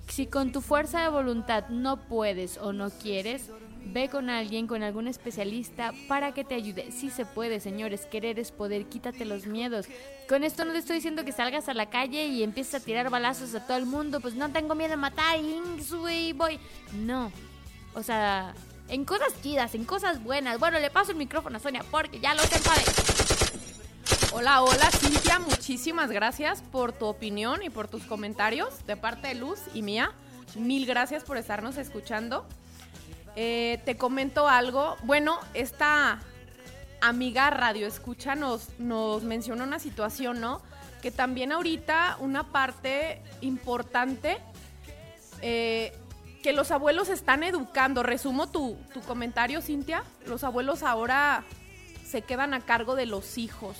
si con tu fuerza de voluntad no puedes o no quieres, Ve con alguien, con algún especialista para que te ayude. Sí se puede, señores. Querer es poder. Quítate los miedos. Con esto no te estoy diciendo que salgas a la calle y empieces a tirar balazos a todo el mundo. Pues no tengo miedo a matar y voy. No. O sea, en cosas chidas, en cosas buenas. Bueno, le paso el micrófono a Sonia porque ya lo enfade. Hola, hola Cintia, muchísimas gracias por tu opinión y por tus comentarios de parte de Luz y mía. Mil gracias por estarnos escuchando. Eh, te comento algo. Bueno, esta amiga Radio Escucha nos, nos mencionó una situación, ¿no? Que también ahorita una parte importante eh, que los abuelos están educando. Resumo tu, tu comentario, Cintia. Los abuelos ahora se quedan a cargo de los hijos.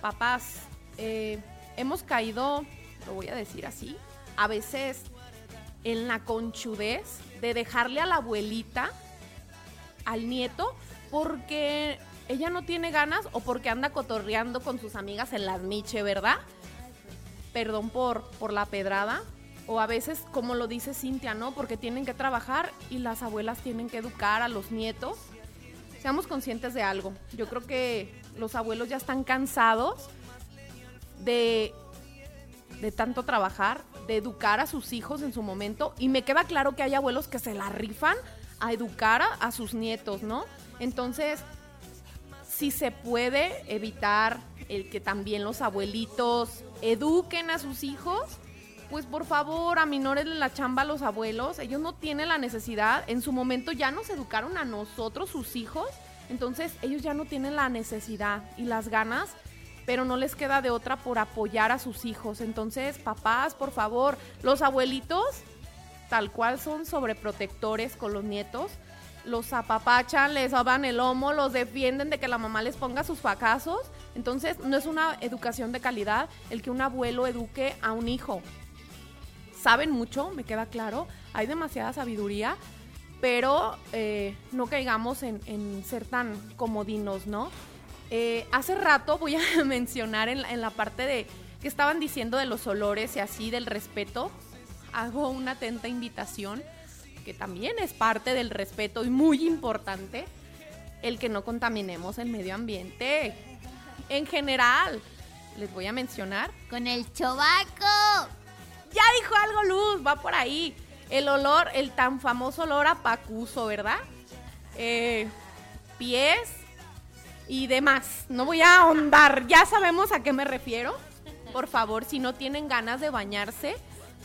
Papás, eh, hemos caído, lo voy a decir así, a veces en la conchudez de dejarle a la abuelita, al nieto, porque ella no tiene ganas o porque anda cotorreando con sus amigas en las miche, ¿verdad? Perdón por, por la pedrada. O a veces, como lo dice Cintia, ¿no? Porque tienen que trabajar y las abuelas tienen que educar a los nietos. Seamos conscientes de algo. Yo creo que los abuelos ya están cansados de, de tanto trabajar, de educar a sus hijos en su momento. Y me queda claro que hay abuelos que se la rifan a educar a, sus nietos, ¿no? Entonces, si se puede evitar el que también los abuelitos eduquen a sus hijos, pues por favor, aminórenle la chamba a los abuelos. Ellos no tienen la necesidad. En su momento ya nos educaron a nosotros, sus hijos. Entonces ellos ya no tienen la necesidad y las ganas, pero no les queda de otra por apoyar a sus hijos. Entonces, papás, por favor, los abuelitos, tal cual son sobreprotectores con los nietos, los apapachan, les soban el lomo, los defienden de que la mamá les ponga sus fracasos. Entonces, no es una educación de calidad el que un abuelo eduque a un hijo. Saben mucho, me queda claro, hay demasiada sabiduría, pero eh, no caigamos en, en ser tan comodinos, ¿no? Eh, hace rato voy a mencionar en la, en la parte de que estaban diciendo de los olores y así, del respeto. Hago una atenta invitación, que también es parte del respeto y muy importante, el que no contaminemos el medio ambiente. En general, les voy a mencionar. Con el chobaco. Ya dijo algo Luz, va por ahí. El olor, el tan famoso olor a pacuso, ¿verdad? Eh, pies y demás. No voy a ahondar, ya sabemos a qué me refiero. Por favor, si no tienen ganas de bañarse,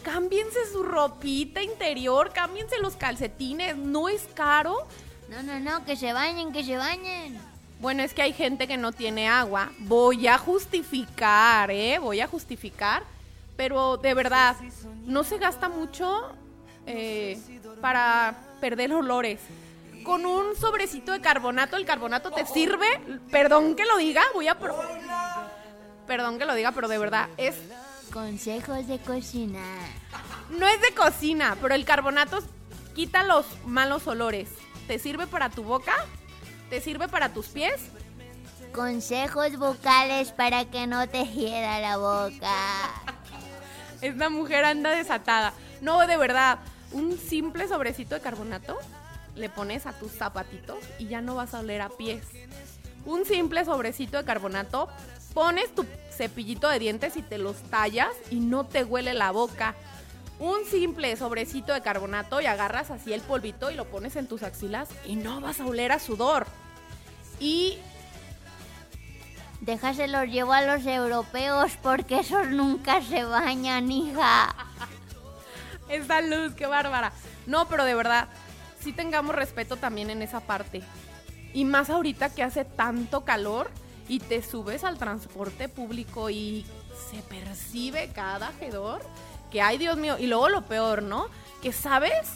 cámbiense su ropita interior, cámbiense los calcetines, no es caro. No, no, no, que se bañen, que se bañen. Bueno, es que hay gente que no tiene agua. Voy a justificar, ¿eh? Voy a justificar. Pero de verdad, no se gasta mucho eh, para perder olores. Con un sobrecito de carbonato, el carbonato te sirve. Perdón que lo diga, voy a... pro- Perdón que lo diga, pero de verdad, es Consejos de cocina. no es de cocina, pero el carbonato quita los malos olores. ¿Te sirve para tu boca? ¿Te sirve para tus pies? Consejos vocales para que no te hiera la boca. Esta mujer anda desatada. No, de verdad, un simple sobrecito de carbonato le pones a tus zapatitos y ya no vas a oler a pies. Un simple sobrecito de carbonato, pones tu cepillito de dientes y te los tallas y no te huele la boca. Un simple sobrecito de carbonato y agarras así el polvito y lo pones en tus axilas y no vas a oler a sudor. Y Déjaselo llevo a los europeos porque esos nunca se bañan, hija. Esa luz, qué bárbara. No, pero de verdad, sí tengamos respeto también en esa parte. Y más ahorita que hace tanto calor y te subes al transporte público y se percibe cada hedor que ay Dios mío. Y luego lo peor, ¿no? Que sabes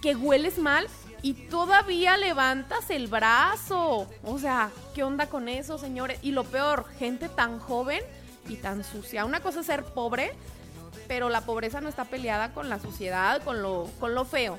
que hueles mal y todavía levantas el brazo. O sea, ¿qué onda con eso, señores? Y lo peor, gente tan joven y tan sucia. Una cosa es ser pobre, pero la pobreza no está peleada con la suciedad, con lo, con lo feo.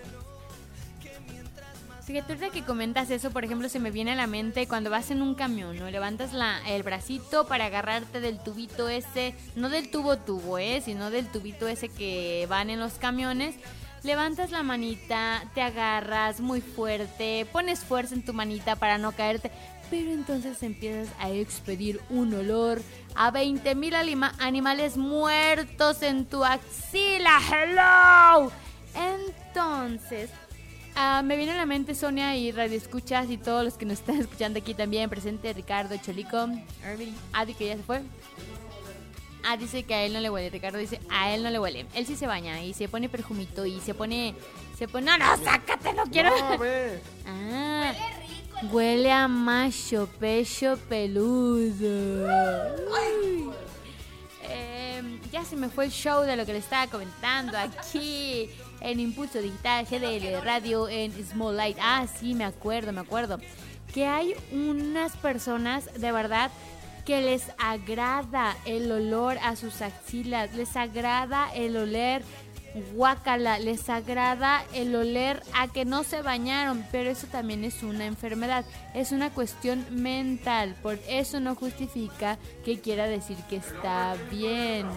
Fíjate, ahorita que comentas eso, por ejemplo, se me viene a la mente cuando vas en un camión, ¿no? Levantas la, el bracito para agarrarte del tubito ese, no del tubo tubo, ¿eh? Sino del tubito ese que van en los camiones. Levantas la manita, te agarras muy fuerte, pones fuerza en tu manita para no caerte, pero entonces empiezas a expedir un olor a 20 mil animales muertos en tu axila. ¡Hello! Entonces, Ah, me viene a la mente Sonia y Radio Escuchas y todos los que nos están escuchando aquí también. Presente Ricardo, Cholico, Irving, Adi que ya se fue. Ah, dice que a él no le huele. Ricardo dice, a él no le huele. Él sí se baña y se pone perfumito y se pone... Se pone... No, no, sácate, no quiero... No, ve. Ah, huele a macho, pecho peludo. Uy. Ya se me fue el show de lo que le estaba comentando aquí en Impulso Digital GDL Radio en Small Light. Ah, sí, me acuerdo, me acuerdo. Que hay unas personas de verdad que les agrada el olor a sus axilas, les agrada el oler guacala, les agrada el oler a que no se bañaron, pero eso también es una enfermedad, es una cuestión mental, por eso no justifica que quiera decir que está bien.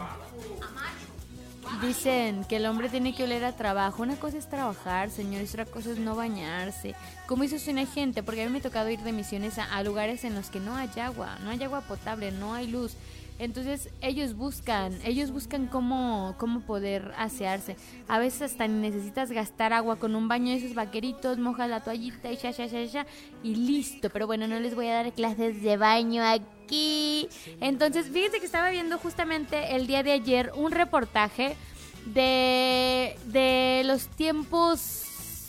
Dicen que el hombre tiene que oler a trabajo. Una cosa es trabajar, señores, otra cosa es no bañarse. Como hizo una gente, porque a mí me ha tocado ir de misiones a lugares en los que no hay agua, no hay agua potable, no hay luz. Entonces ellos buscan, ellos buscan cómo, cómo poder asearse. A veces hasta necesitas gastar agua con un baño de esos vaqueritos, mojas la toallita y ya, ya, ya, ya, y listo. Pero bueno, no les voy a dar clases de baño aquí. Entonces, fíjense que estaba viendo justamente el día de ayer un reportaje de, de los tiempos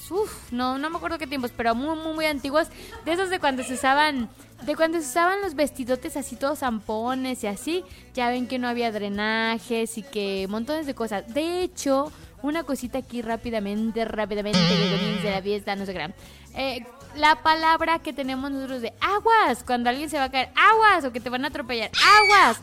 Uf, no, no me acuerdo qué tiempos, pero muy, muy, muy antiguos. De esos de cuando se usaban, de cuando se usaban los vestidotes así todos zampones y así. Ya ven que no había drenajes y que montones de cosas. De hecho, una cosita aquí rápidamente, rápidamente, de de la fiesta, no sé qué. Eh, la palabra que tenemos nosotros de aguas, cuando alguien se va a caer, aguas, o que te van a atropellar, aguas.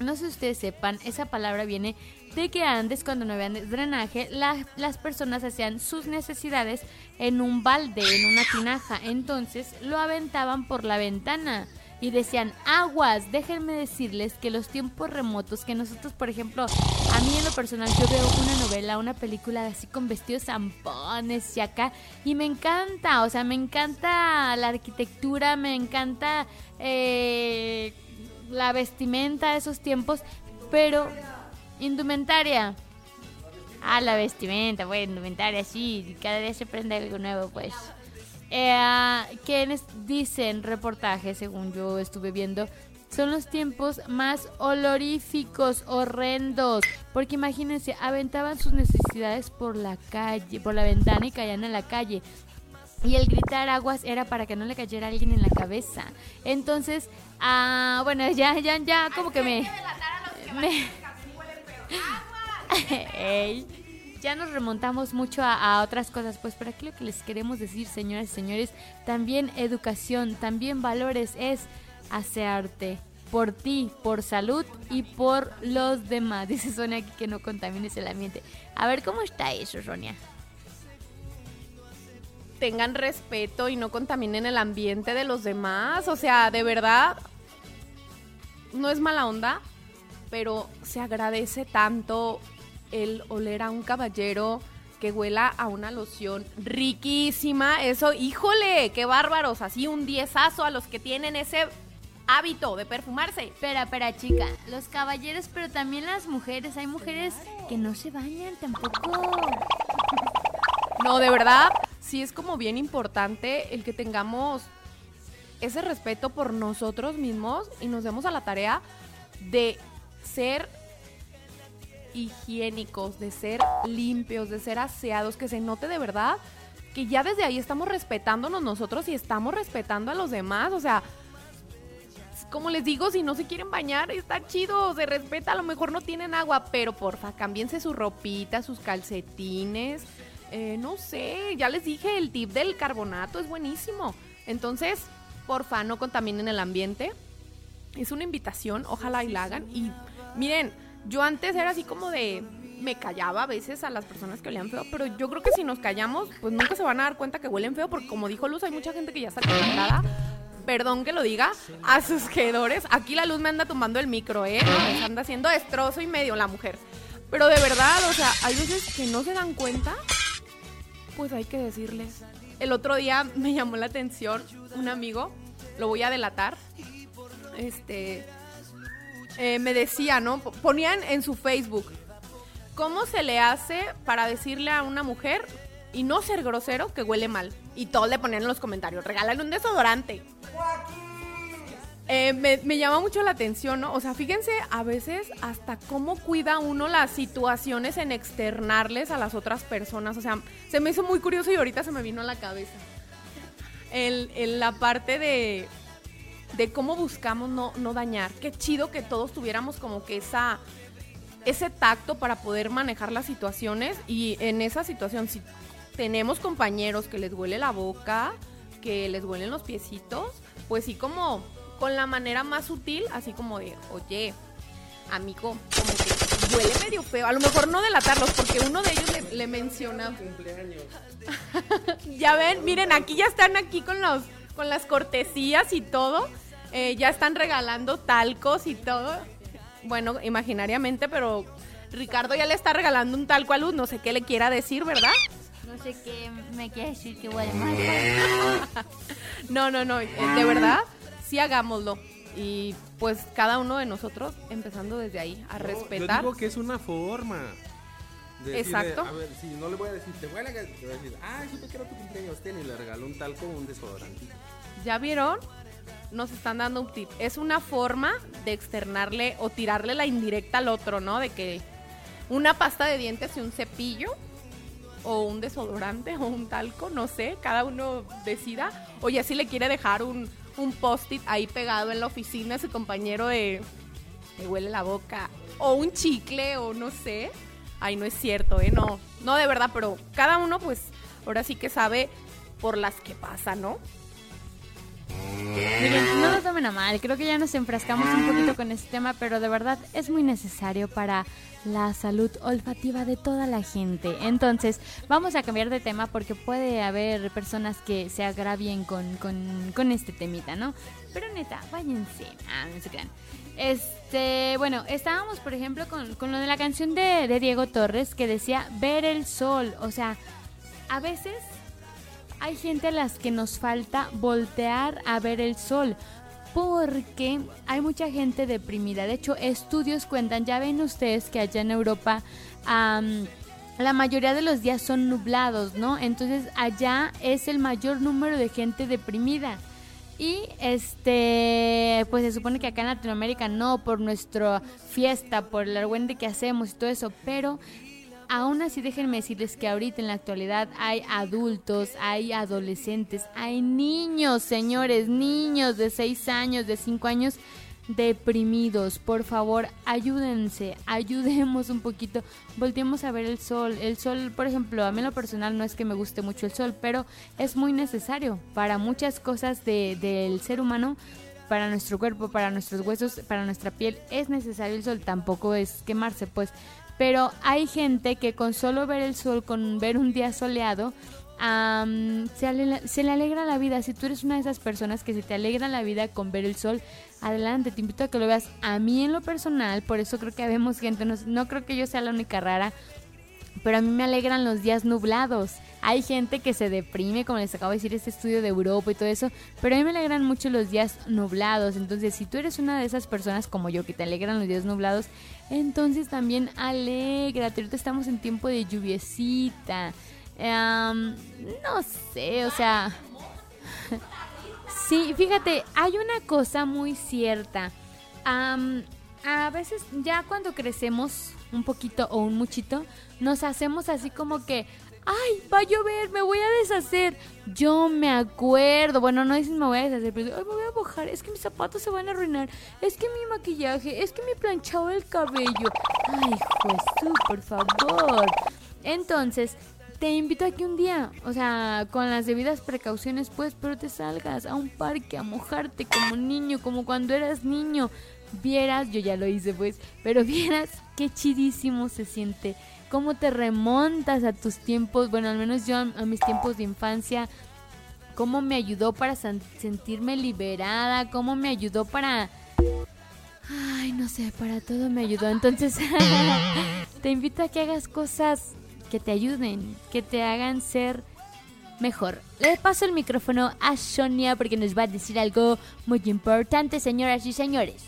No sé si ustedes sepan, esa palabra viene de que antes cuando no había drenaje las personas hacían sus necesidades en un balde, en una tinaja, entonces lo aventaban por la ventana y decían aguas, déjenme decirles que los tiempos remotos que nosotros por ejemplo, a mí en lo personal yo veo una novela, una película así con vestidos zampones y acá y me encanta, o sea, me encanta la arquitectura, me encanta eh, la vestimenta de esos tiempos, pero Indumentaria. Ah, la vestimenta, bueno, indumentaria, sí, cada día se aprende algo nuevo, pues. Eh, quienes dicen reportajes, según yo estuve viendo, son los tiempos más oloríficos, horrendos. Porque imagínense, aventaban sus necesidades por la calle, por la ventana y caían en la calle. Y el gritar aguas era para que no le cayera alguien en la cabeza. Entonces, ah, bueno, ya, ya, ya, como que me, me ya nos remontamos mucho a, otras cosas, pues pero aquí lo que les queremos decir, señoras y señores, también educación, también valores es asearte por ti, por salud y por los demás. Dice Sonia aquí que no contamines el ambiente. A ver, ¿cómo está eso, Sonia? Tengan respeto y no contaminen el ambiente de los demás. O sea, de verdad, no es mala onda, pero se agradece tanto el oler a un caballero que huela a una loción riquísima. Eso, híjole, qué bárbaros. Así un diezazo a los que tienen ese hábito de perfumarse. Espera, espera, chica. Los caballeros, pero también las mujeres. Hay mujeres que no se bañan tampoco. No, de verdad, sí es como bien importante el que tengamos ese respeto por nosotros mismos y nos demos a la tarea de ser higiénicos, de ser limpios, de ser aseados, que se note de verdad que ya desde ahí estamos respetándonos nosotros y estamos respetando a los demás. O sea, como les digo, si no se quieren bañar, está chido, se respeta, a lo mejor no tienen agua, pero porfa, cámbiense su ropita, sus calcetines. Eh, no sé, ya les dije, el tip del carbonato es buenísimo. Entonces, porfa, no contaminen el ambiente. Es una invitación, ojalá y la hagan. Y miren, yo antes era así como de me callaba a veces a las personas que olían feo, pero yo creo que si nos callamos, pues nunca se van a dar cuenta que huelen feo, porque como dijo Luz, hay mucha gente que ya está acostumbrada, perdón que lo diga, a sus quedores. Aquí la Luz me anda tomando el micro, ¿eh? Se anda haciendo destrozo y medio la mujer. Pero de verdad, o sea, hay veces que no se dan cuenta, pues hay que decirles. El otro día me llamó la atención un amigo, lo voy a delatar, este eh, me decía, ¿no? Ponían en su Facebook, ¿cómo se le hace para decirle a una mujer y no ser grosero que huele mal? Y todos le ponían en los comentarios, regálale un desodorante. Eh, me, me, llama mucho la atención, ¿no? O sea, fíjense a veces hasta cómo cuida uno las situaciones en externarles a las otras personas. O sea, se me hizo muy curioso y ahorita se me vino a la cabeza. el, la parte de, de cómo buscamos no, no dañar. Qué chido que todos tuviéramos como que esa ese tacto para poder manejar las situaciones y en esa situación si tenemos compañeros que les huele la boca, que les huelen los piecitos, pues sí como con la manera más sutil, así como de, oye, amigo, como que huele medio feo. A lo mejor no delatarlos, porque uno de ellos le, le menciona. Ya ven, miren, aquí ya están aquí con los con las cortesías y todo. Eh, ya están regalando talcos y todo. Bueno, imaginariamente, pero Ricardo ya le está regalando un talco a Luz. No sé qué le quiera decir, ¿verdad? No sé qué me quiere decir que huele mal. no, no, no. Eh, de verdad, sí hagámoslo. Y pues cada uno de nosotros empezando desde ahí a No, respetar. Yo digo que es una forma. de decirle, Exacto. a ver, si no le voy a decir, te voy a, regalar- te voy a decir, ah, supe que era tu cumpleaños, ten, y le regaló un talco o un desodorante. ¿Ya vieron? Nos están dando un tip. Es una forma de externarle o tirarle la indirecta al otro, ¿no? De que una pasta de dientes y un cepillo o un desodorante o un talco, no sé, cada uno decida. O ya si le quiere dejar un, un post-it ahí pegado en la oficina a su compañero de te huele la boca o un chicle o no sé. Ay, no es cierto, ¿eh? No, no de verdad, pero cada uno pues ahora sí que sabe por las que pasa, ¿no? Miren, no lo tomen a mal, creo que ya nos enfrascamos un poquito con este tema, pero de verdad es muy necesario para la salud olfativa de toda la gente. Entonces, vamos a cambiar de tema porque puede haber personas que se agravien con, con, con este temita, ¿no? Pero neta, váyanse. Ah, no se crean. Este, bueno, estábamos, por ejemplo, con, con lo de la canción de, de Diego Torres que decía ver el sol. O sea, a veces hay gente a las que nos falta voltear a ver el sol porque hay mucha gente deprimida. De hecho, estudios cuentan, ya ven ustedes que allá en Europa la mayoría de los días son nublados, ¿no? Entonces allá es el mayor número de gente deprimida. Y este, pues se supone que acá en Latinoamérica no, por nuestra fiesta, por el argüente que hacemos y todo eso, pero Aún así, déjenme decirles que ahorita en la actualidad hay adultos, hay adolescentes, hay niños, señores, niños de 6 años, de 5 años deprimidos. Por favor, ayúdense, ayudemos un poquito, volteemos a ver el sol. El sol, por ejemplo, a mí en lo personal no es que me guste mucho el sol, pero es muy necesario para muchas cosas de- del ser humano para nuestro cuerpo, para nuestros huesos, para nuestra piel, es necesario el sol, tampoco es quemarse, pues. Pero hay gente que con solo ver el sol, con ver un día soleado, am, se, ale- se le alegra la vida. Si tú eres una de esas personas que se te alegra la vida con ver el sol, adelante, te invito a que lo veas. A mí en lo personal, por eso creo que vemos gente, no, no creo que yo sea la única rara, pero a mí me alegran los días nublados. Hay gente que se deprime, como les acabo de decir, este estudio de Europa y todo eso, pero a mí me alegran mucho los días nublados. Entonces, si tú eres una de esas personas como yo que te alegran los días nublados, entonces también alégrate. Ahorita estamos en tiempo de lluviecita. Em, no sé, o sea... Sí, fíjate, hay una cosa muy cierta. A veces ya cuando crecemos un poquito o un muchito, nos hacemos así como que, ay, va a llover, me voy a deshacer. Yo me acuerdo, bueno, no dices me voy a deshacer, pero ay, me voy a mojar, es que mis zapatos se van a arruinar, es que mi maquillaje, es que mi planchado el cabello. Ay, Jesús, por favor. Entonces, te invito a que un día, o sea, con las debidas precauciones, pues, pero te salgas a un parque a mojarte como niño, como cuando eras niño. Vieras, yo ya lo hice, pues, pero vieras qué chidísimo se siente. Cómo te remontas a tus tiempos, bueno, al menos yo a, mis tiempos de infancia. Cómo me ayudó para sentirme liberada, cómo me ayudó para... Ay, no sé, para todo me ayudó. Entonces, te invito a que hagas cosas que te ayuden, que te hagan ser mejor. Le paso el micrófono a Sonia porque nos va a decir algo muy importante, señoras y señores.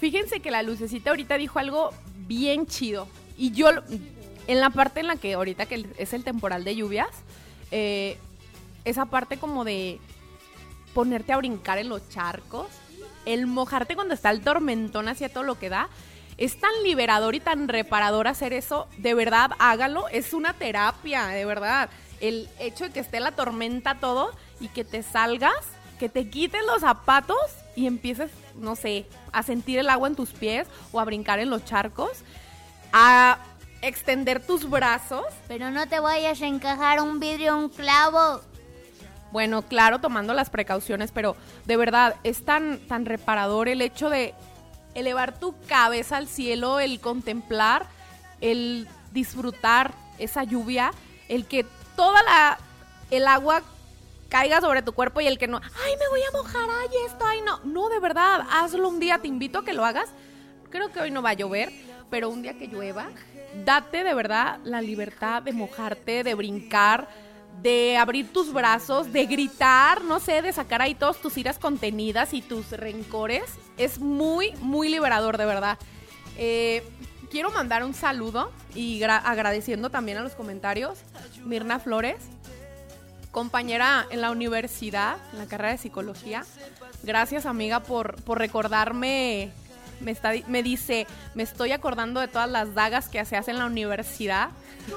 Fíjense que la lucecita ahorita dijo algo bien chido. Y yo, en la parte en la que ahorita que es el temporal de lluvias, eh, esa parte como de ponerte a brincar en los charcos, el mojarte cuando está el tormentón hacia todo lo que da, es tan liberador y tan reparador hacer eso. De verdad, hágalo. Es una terapia, de verdad. El hecho de que esté la tormenta todo y que te salgas, que te quites los zapatos y empieces, no sé, a sentir el agua en tus pies o a brincar en los charcos, a extender tus brazos. Pero no te vayas a encajar un vidrio, un clavo. Bueno, claro, tomando las precauciones, pero de verdad es tan, tan reparador el hecho de elevar tu cabeza al cielo, el contemplar, el disfrutar esa lluvia, el que toda la el agua caiga sobre tu cuerpo y el que no, ay, me voy a mojar, ay, esto, ay, no. No, de verdad, hazlo un día, te invito a que lo hagas. Creo que hoy no va a llover, pero un día que llueva, date de verdad la libertad de mojarte, de brincar, de abrir tus brazos, de gritar, no sé, de sacar ahí todas tus iras contenidas y tus rencores. Es muy, muy liberador, de verdad. Eh, quiero mandar un saludo y gra- agradeciendo también a los comentarios. Mirna Flores, compañera en la universidad, en la carrera de psicología. Gracias, amiga, por, por recordarme. Me, está, me dice, me estoy acordando de todas las dagas que se hacen en la universidad.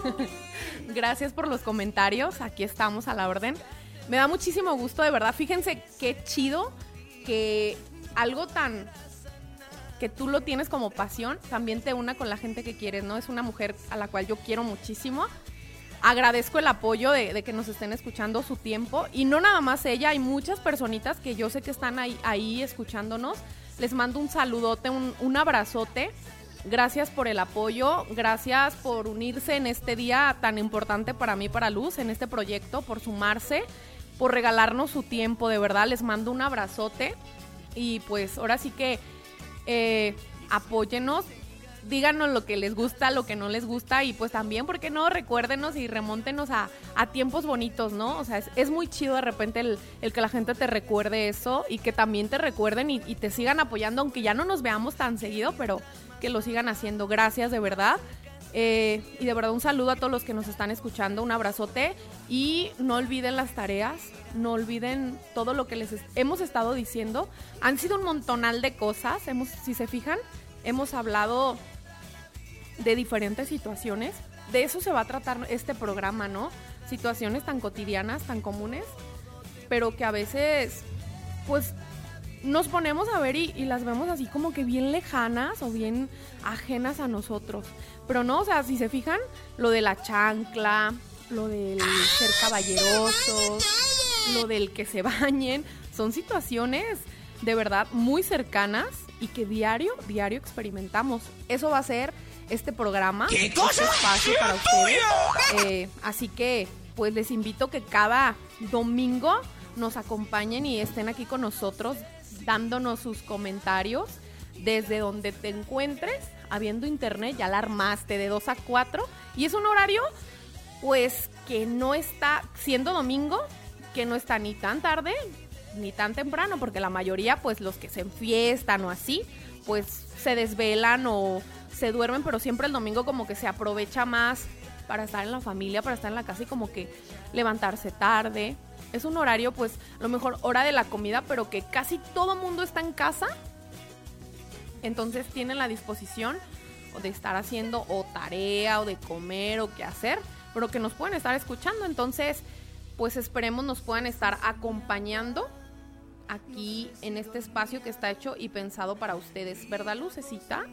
Gracias por los comentarios. Aquí estamos a la orden. Me da muchísimo gusto, de verdad. Fíjense qué chido que algo tan que tú lo tienes como pasión, también te una con la gente que quieres, ¿no? Es una mujer a la cual yo quiero muchísimo. Agradezco el apoyo de, de que nos estén escuchando su tiempo. Y no nada más ella, hay muchas personitas que yo sé que están ahí, ahí escuchándonos. Les mando un saludote, un, abrazote. Gracias por el apoyo, gracias por unirse en este día tan importante para mí, para Luz, en este proyecto, por sumarse, por regalarnos su tiempo, de verdad, les mando un abrazote y pues ahora sí que eh, apóyenos, díganos lo que les gusta, lo que no les gusta y pues también, ¿por qué no? Recuérdenos y remóntenos a, a tiempos bonitos, ¿no? O sea, es, muy chido de repente el, el que la gente te recuerde eso y que también te recuerden y, te sigan apoyando, aunque ya no nos veamos tan seguido, pero que lo sigan haciendo. Gracias, de verdad. Eh, y de verdad un saludo a todos los que nos están escuchando, un abrazote y no olviden las tareas, no olviden todo lo que les es- hemos estado diciendo. Han sido un montonal de cosas, hemos, si se fijan, hemos hablado de diferentes situaciones. De eso se va a tratar este programa, ¿no? Situaciones tan cotidianas, tan comunes, pero que a veces, pues, nos ponemos a ver y, las vemos así como que bien lejanas o bien ajenas a nosotros. Pero no, o sea, si se fijan, lo de la chancla, lo del ser caballerosos, lo del que se bañen, son situaciones de verdad muy cercanas y que diario, diario experimentamos. Eso va a ser este programa, este espacio para ustedes. Eh, así que, pues les invito que cada domingo nos acompañen y estén aquí con nosotros dándonos sus comentarios desde donde te encuentres, habiendo internet, ya la armaste de 2 a 4 y es un horario pues que no está siendo domingo, que no está ni tan tarde ni tan temprano, porque la mayoría pues los que se enfiestan o así, pues se desvelan o se duermen, pero siempre el domingo como que se aprovecha más para estar en la familia, para estar en la casa y como que levantarse tarde. Es un horario, pues, a lo mejor hora de la comida, pero que casi todo mundo está en casa. Entonces tienen la disposición de estar haciendo o tarea o de comer o qué hacer, pero que nos pueden estar escuchando. Entonces, pues esperemos nos puedan estar acompañando aquí en este espacio que está hecho y pensado para ustedes, ¿verdad, Lucecita?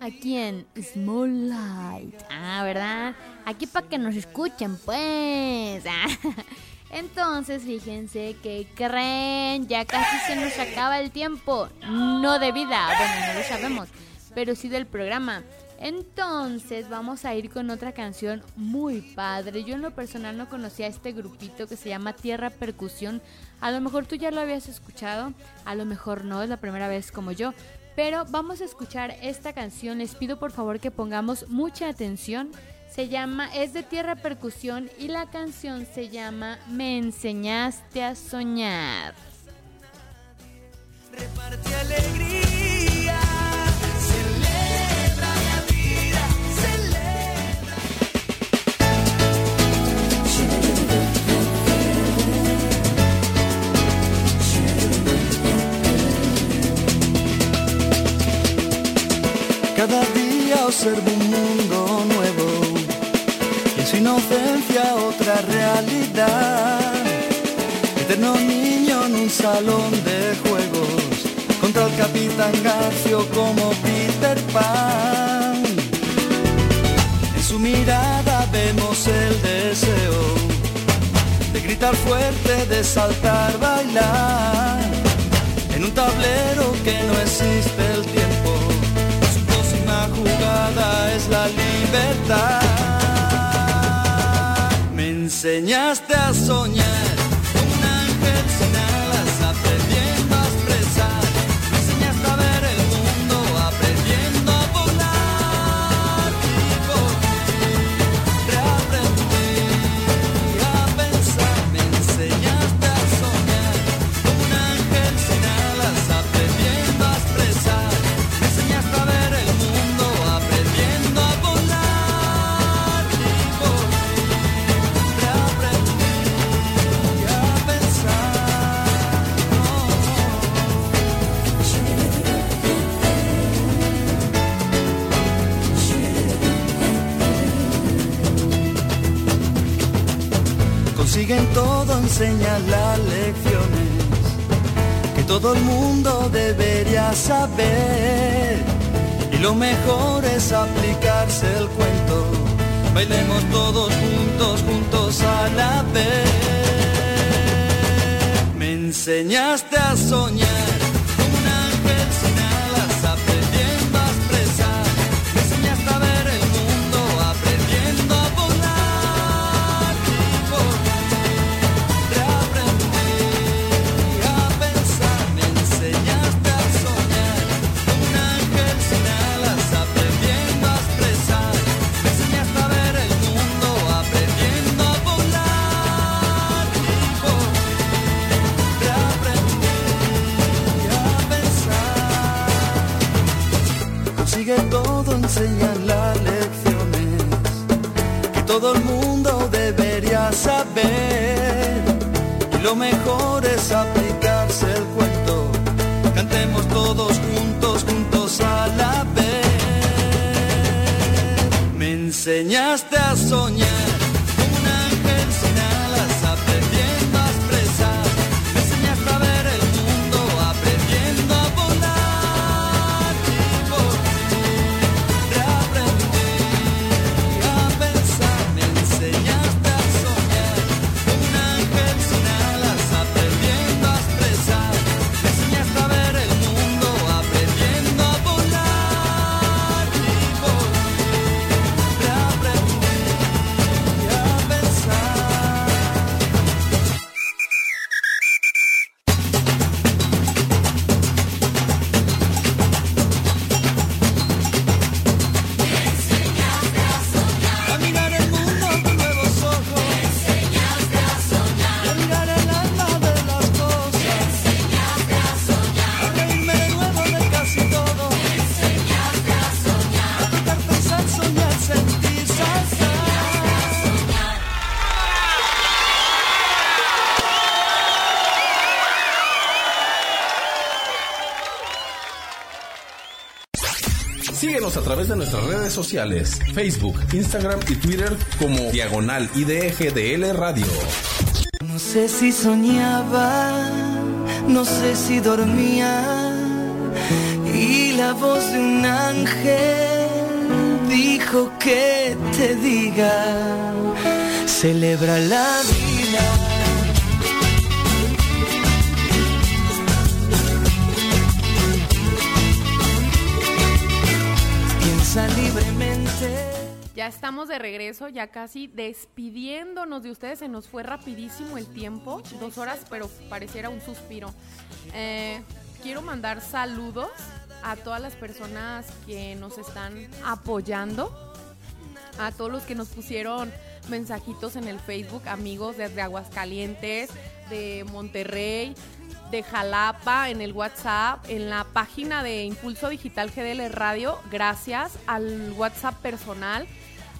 Aquí en Small Light. Ah, ¿verdad? Aquí para que nos escuchen, pues. Ah. Entonces, fíjense que creen, ya casi se nos acaba el tiempo. No de vida, bueno, no lo sabemos, pero sí del programa. Entonces, vamos a ir con otra canción muy padre. Yo en lo personal no conocía a este grupito que se llama Tierra Percusión. A lo mejor tú ya lo habías escuchado, a lo mejor no, es la primera vez como yo. Pero vamos a escuchar esta canción. Les pido por favor que pongamos mucha atención. Se llama, es de Tierra Percusión y la canción se llama Me enseñaste a soñar. Reparte alegría, Cada día observo un mundo nuevo en su inocencia otra realidad. Eterno niño en un salón de juegos contra el capitán Garcio como Peter Pan. En su mirada vemos el deseo de gritar fuerte, de saltar, bailar. En un tablero que no existe es la libertad. Me enseñaste a soñar un ángel sin el mundo debería saber. Y lo mejor es aplicarse el cuento. Bailemos todos juntos, juntos a la vez. Me enseñaste a soñar sociales, Facebook, Instagram y Twitter como Diagonal IDGDL Radio. No sé si soñaba, no sé si dormía. Y la voz de un ángel dijo que te diga, celebra la vida. Libremente. Ya estamos de regreso, ya casi despidiéndonos de ustedes. Se nos fue rapidísimo el tiempo, dos horas, pero pareciera un suspiro. Eh, quiero mandar saludos a todas las personas que nos están apoyando, a todos los que nos pusieron mensajitos en el Facebook, amigos desde Aguascalientes, de Monterrey, de Jalapa, en el WhatsApp, en la página de Impulso Digital GDL Radio. Gracias al WhatsApp personal,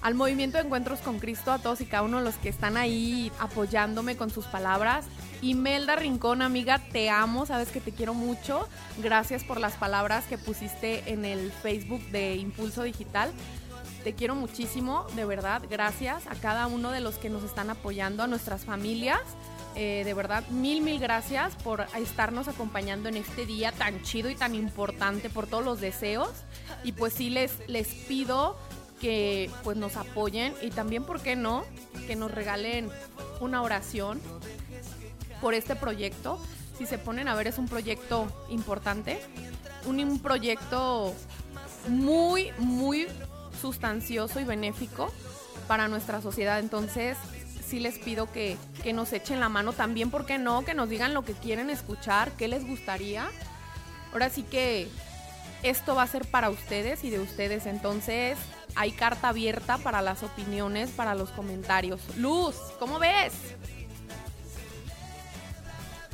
al Movimiento de Encuentros con Cristo, a todos y cada uno de los que están ahí apoyándome con sus palabras. Imelda Rincón, amiga, te amo, sabes que te quiero mucho. Gracias por las palabras que pusiste en el Facebook de Impulso Digital. Te quiero muchísimo, de verdad. Gracias a cada uno de los que nos están apoyando, a nuestras familias. Eh, de verdad, mil, mil gracias por estarnos acompañando en este día tan chido y tan importante, por todos los deseos. Y pues sí, les, les pido que pues nos apoyen y también, ¿por qué no? Que nos regalen una oración por este proyecto. Si se ponen a ver, es un proyecto importante, un, un proyecto muy, muy sustancioso y benéfico para nuestra sociedad. Entonces, sí les pido que, que nos echen la mano también, ¿por qué no? Que nos digan lo que quieren escuchar, qué les gustaría. Ahora sí que esto va a ser para ustedes y de ustedes. Entonces, hay carta abierta para las opiniones, para los comentarios. Luz, ¿cómo ves?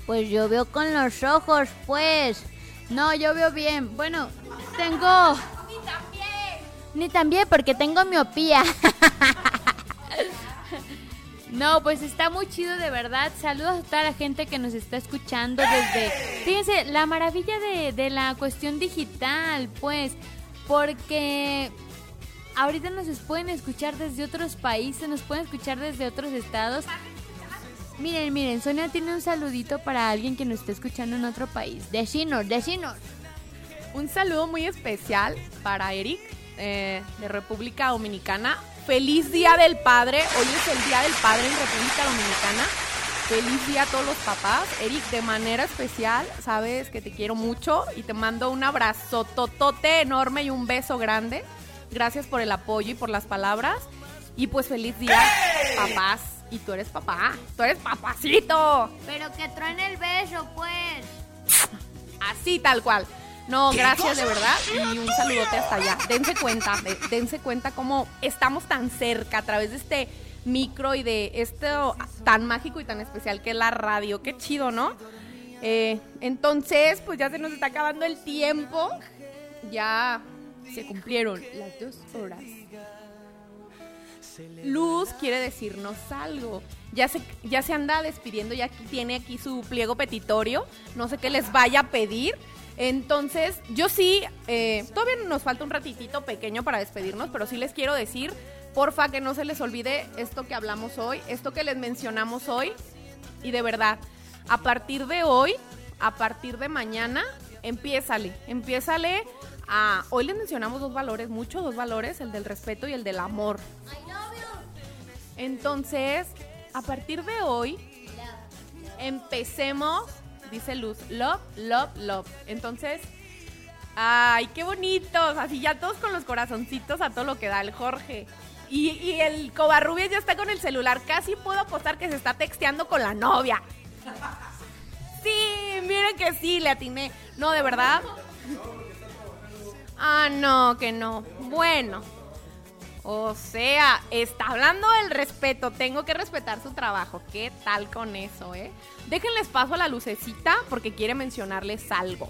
Pues yo veo con los ojos, pues. No, yo veo bien. Bueno, tengo... Ni también. Ni también porque tengo miopía. No, pues está muy chido de verdad. Saludos a toda la gente que nos está escuchando desde... Fíjense, la maravilla de, de la cuestión digital, pues, porque ahorita nos pueden escuchar desde otros países, nos pueden escuchar desde otros estados. Miren, miren, Sonia tiene un saludito para alguien que nos esté escuchando en otro país. Decinos, decinos. Un saludo muy especial para Eric eh, de República Dominicana. Feliz Día del Padre. Hoy es el Día del Padre en República Dominicana. Feliz día a todos los papás. Eric, de manera especial, sabes que te quiero mucho y te mando un abrazo totote enorme y un beso grande. Gracias por el apoyo y por las palabras. Y pues feliz día, papás. Y tú eres papá, tú eres papacito. Pero que truene el beso, pues. Así tal cual. No, gracias de verdad y un saludote hasta allá. Dense cuenta, dense cuenta cómo estamos tan cerca a través de este micro y de esto tan mágico y tan especial que es la radio. Qué chido, ¿no? Eh, entonces, pues ya se nos está acabando el tiempo. Ya se cumplieron las dos horas. Luz quiere decirnos algo. Ya se, ya se anda despidiendo, ya tiene aquí su pliego petitorio. No sé qué les vaya a pedir. Entonces, yo sí, eh, todavía nos falta un ratitito pequeño para despedirnos, pero sí les quiero decir porfa que no se les olvide esto que hablamos hoy, esto que les mencionamos hoy. Y de verdad, a partir de hoy, a partir de mañana, empiézale, empiézale a... Hoy les mencionamos dos valores, muchos dos valores, el del respeto y el del amor. Entonces, a partir de hoy, empecemos, dice Luz, love, love, love. Entonces, ay, qué bonitos, así ya todos con los corazoncitos a todo lo que da el Jorge. Y, el Covarrubias ya está con el celular. Casi puedo apostar que se está texteando con la novia. Sí, miren que sí, le atiné. No, de verdad. Ah, no, que no. Bueno. O sea, está hablando del respeto. Tengo que respetar su trabajo. ¿Qué tal con eso, eh? Déjenles paso a la lucecita porque quiere mencionarles algo.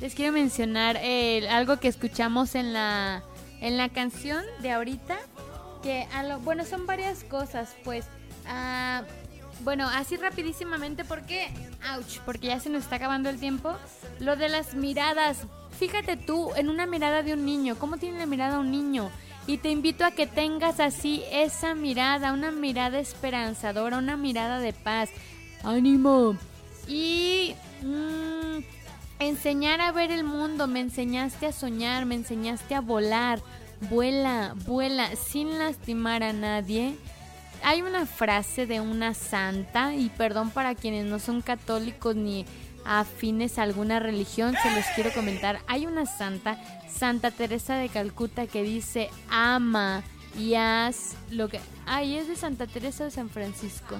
Les quiero mencionar eh, algo que escuchamos en la en la canción de ahorita, que a lo, bueno, son varias cosas, pues, ah, bueno, así rapidísimamente, porque, ouch, porque ya se nos está acabando el tiempo, lo de las miradas, fíjate tú en una mirada de un niño, ¿cómo tiene la mirada un niño? Y te invito a que tengas así esa mirada, una mirada esperanzadora, una mirada de paz. ¡Ánimo! Y mm, enseñar a ver el mundo, me enseñaste a soñar, me enseñaste a volar. Vuela, vuela, sin lastimar a nadie. Hay una frase de una santa, y perdón para quienes no son católicos ni afines a alguna religión, se los quiero comentar. Hay una santa, Santa Teresa de Calcuta, que dice, ama y haz lo que... Ay, es de Santa Teresa de San Francisco.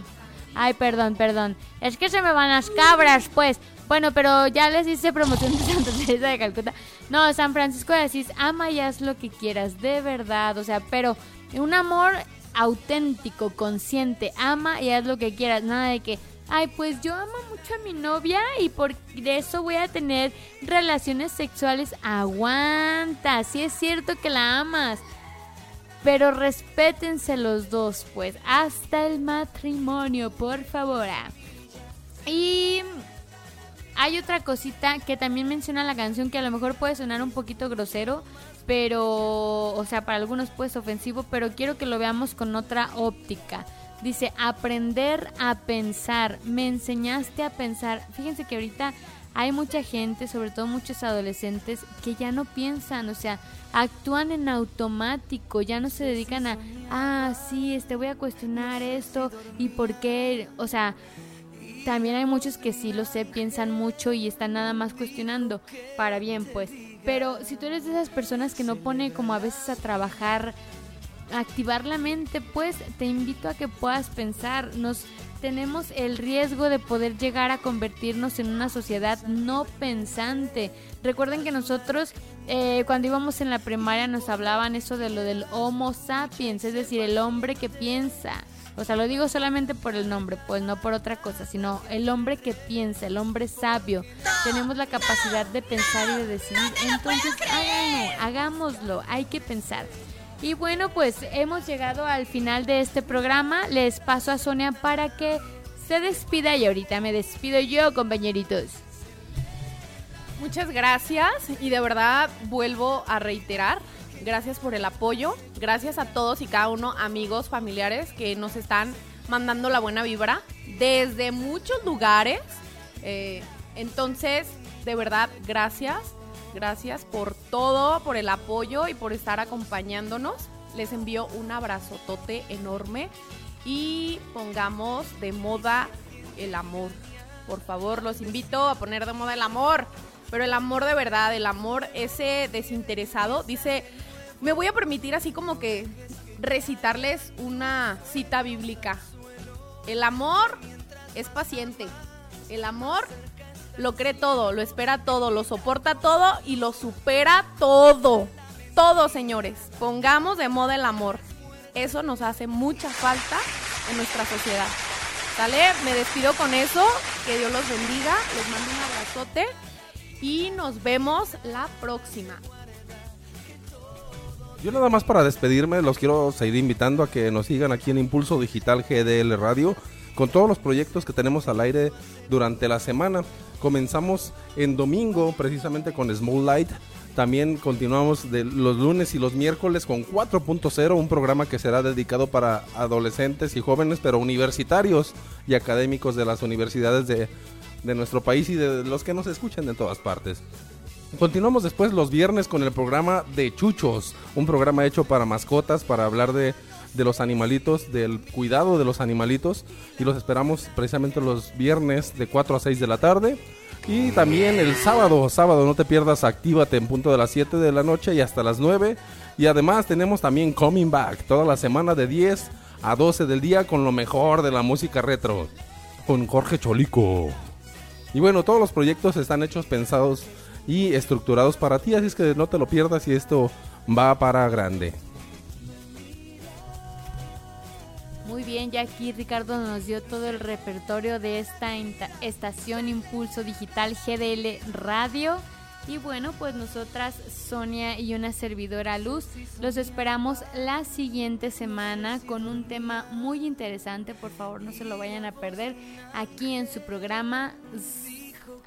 Ay, perdón, perdón. Es que se me van las cabras, pues. Bueno, pero ya les hice promoción de Santa Teresa de Calcuta. No, San Francisco de ama y haz lo que quieras, de verdad. O sea, pero un amor auténtico, consciente. Ama y haz lo que quieras. Nada de que, ay, pues yo amo mucho a mi novia y por eso voy a tener relaciones sexuales. Aguanta, si es cierto que la amas pero respétense los dos, pues, hasta el matrimonio, por favor. Ah. Y hay otra cosita que también menciona la canción que a lo mejor puede sonar un poquito grosero, pero, o sea, para algunos puede ser ofensivo, pero quiero que lo veamos con otra óptica. Dice, aprender a pensar. Me enseñaste a pensar. Fíjense que ahorita hay mucha gente, sobre todo muchos adolescentes, que ya no piensan, o sea, actúan en automático, ya no se dedican a, ah, sí, este, voy a cuestionar esto y por qué, o sea, también hay muchos que sí lo sé, piensan mucho y están nada más cuestionando para bien, pues. Pero si tú eres de esas personas que no pone como a veces a trabajar, activar la mente, pues te invito a que puedas pensar. Nos tenemos el riesgo de poder llegar a convertirnos en una sociedad no pensante. Recuerden que nosotros eh, cuando íbamos en la primaria nos hablaban eso de lo del Homo sapiens, es decir, el hombre que piensa. O sea, lo digo solamente por el nombre, pues no por otra cosa, sino el hombre que piensa, el hombre sabio. Tenemos la capacidad de pensar y de decidir. Entonces, hagámoslo, hay que pensar. Y bueno, pues hemos llegado al final de este programa. Les paso a Sonia para que se despida y ahorita me despido yo, compañeritos. Muchas gracias y de verdad vuelvo a reiterar, gracias por el apoyo, gracias a todos y cada uno, amigos, familiares que nos están mandando la buena vibra desde muchos lugares. Eh, entonces, de verdad, gracias. Gracias por todo, por el apoyo y por estar acompañándonos. Les envío un abrazotote enorme y pongamos de moda el amor. Por favor, los invito a poner de moda el amor. Pero el amor de verdad, el amor ese desinteresado. Dice, me voy a permitir así como que recitarles una cita bíblica. El amor es paciente. El amor lo cree todo, lo espera todo, lo soporta todo y lo supera todo. Todo, señores. Pongamos de moda el amor. Eso nos hace mucha falta en nuestra sociedad. ¿Sale? Me despido con eso. Que Dios los bendiga. Les mando un abrazote. Y nos vemos la próxima. Yo nada más para despedirme, los quiero seguir invitando a que nos sigan aquí en Impulso Digital GDL Radio con todos los proyectos que tenemos al aire durante la semana. Comenzamos en domingo precisamente con Small Light. También continuamos de los lunes y los miércoles con 4.0, un programa que será dedicado para adolescentes y jóvenes, pero universitarios y académicos de las universidades de, de nuestro país y de los que nos escuchan de todas partes. Continuamos después los viernes con el programa de Chuchos, un programa hecho para mascotas, para hablar de, de, los animalitos, del cuidado de los animalitos. Y los esperamos precisamente los viernes de 4 a 6 de la tarde. Y también el sábado, sábado no te pierdas, actívate en punto de las 7 de la noche y hasta las 9. Y además tenemos también Coming Back, toda la semana de 10 a 12 del día con lo mejor de la música retro, con Jorge Cholico. Y bueno, todos los proyectos están hechos pensados y estructurados para ti, así es que no te lo pierdas y esto va para grande. Bien, ya aquí Ricardo nos dio todo el repertorio de esta estación Impulso Digital GDL Radio. Y bueno, pues nosotras, Sonia y una servidora Luz, los esperamos la siguiente semana con un tema muy interesante. Por favor, no se lo vayan a perder aquí en su programa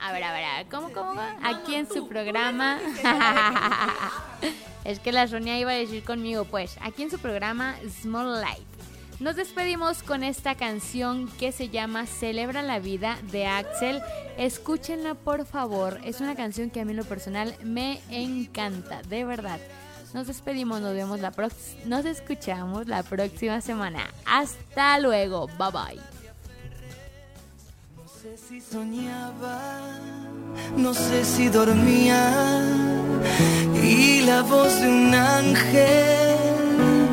a ver, a ver, ¿cómo, cómo va? Aquí en su programa. es que la Sonia iba a decir conmigo, pues, aquí en su programa Small Light. Nos despedimos con esta canción que se llama Celebra la vida de Axel. Escúchenla por favor. Es una canción que a mí en lo personal me encanta, de verdad. Nos despedimos, nos vemos la próxima, nos escuchamos la próxima semana. Hasta luego, bye bye sé si soñaba, no sé si dormía y la voz de un ángel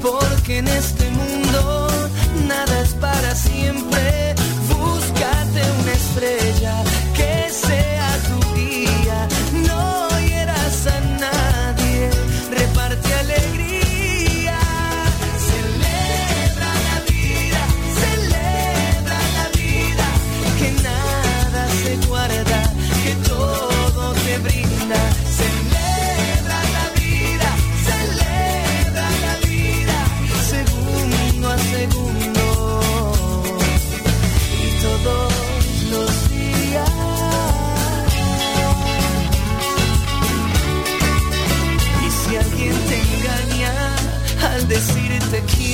porque en este mundo nada es para siempre. Búscate una estrella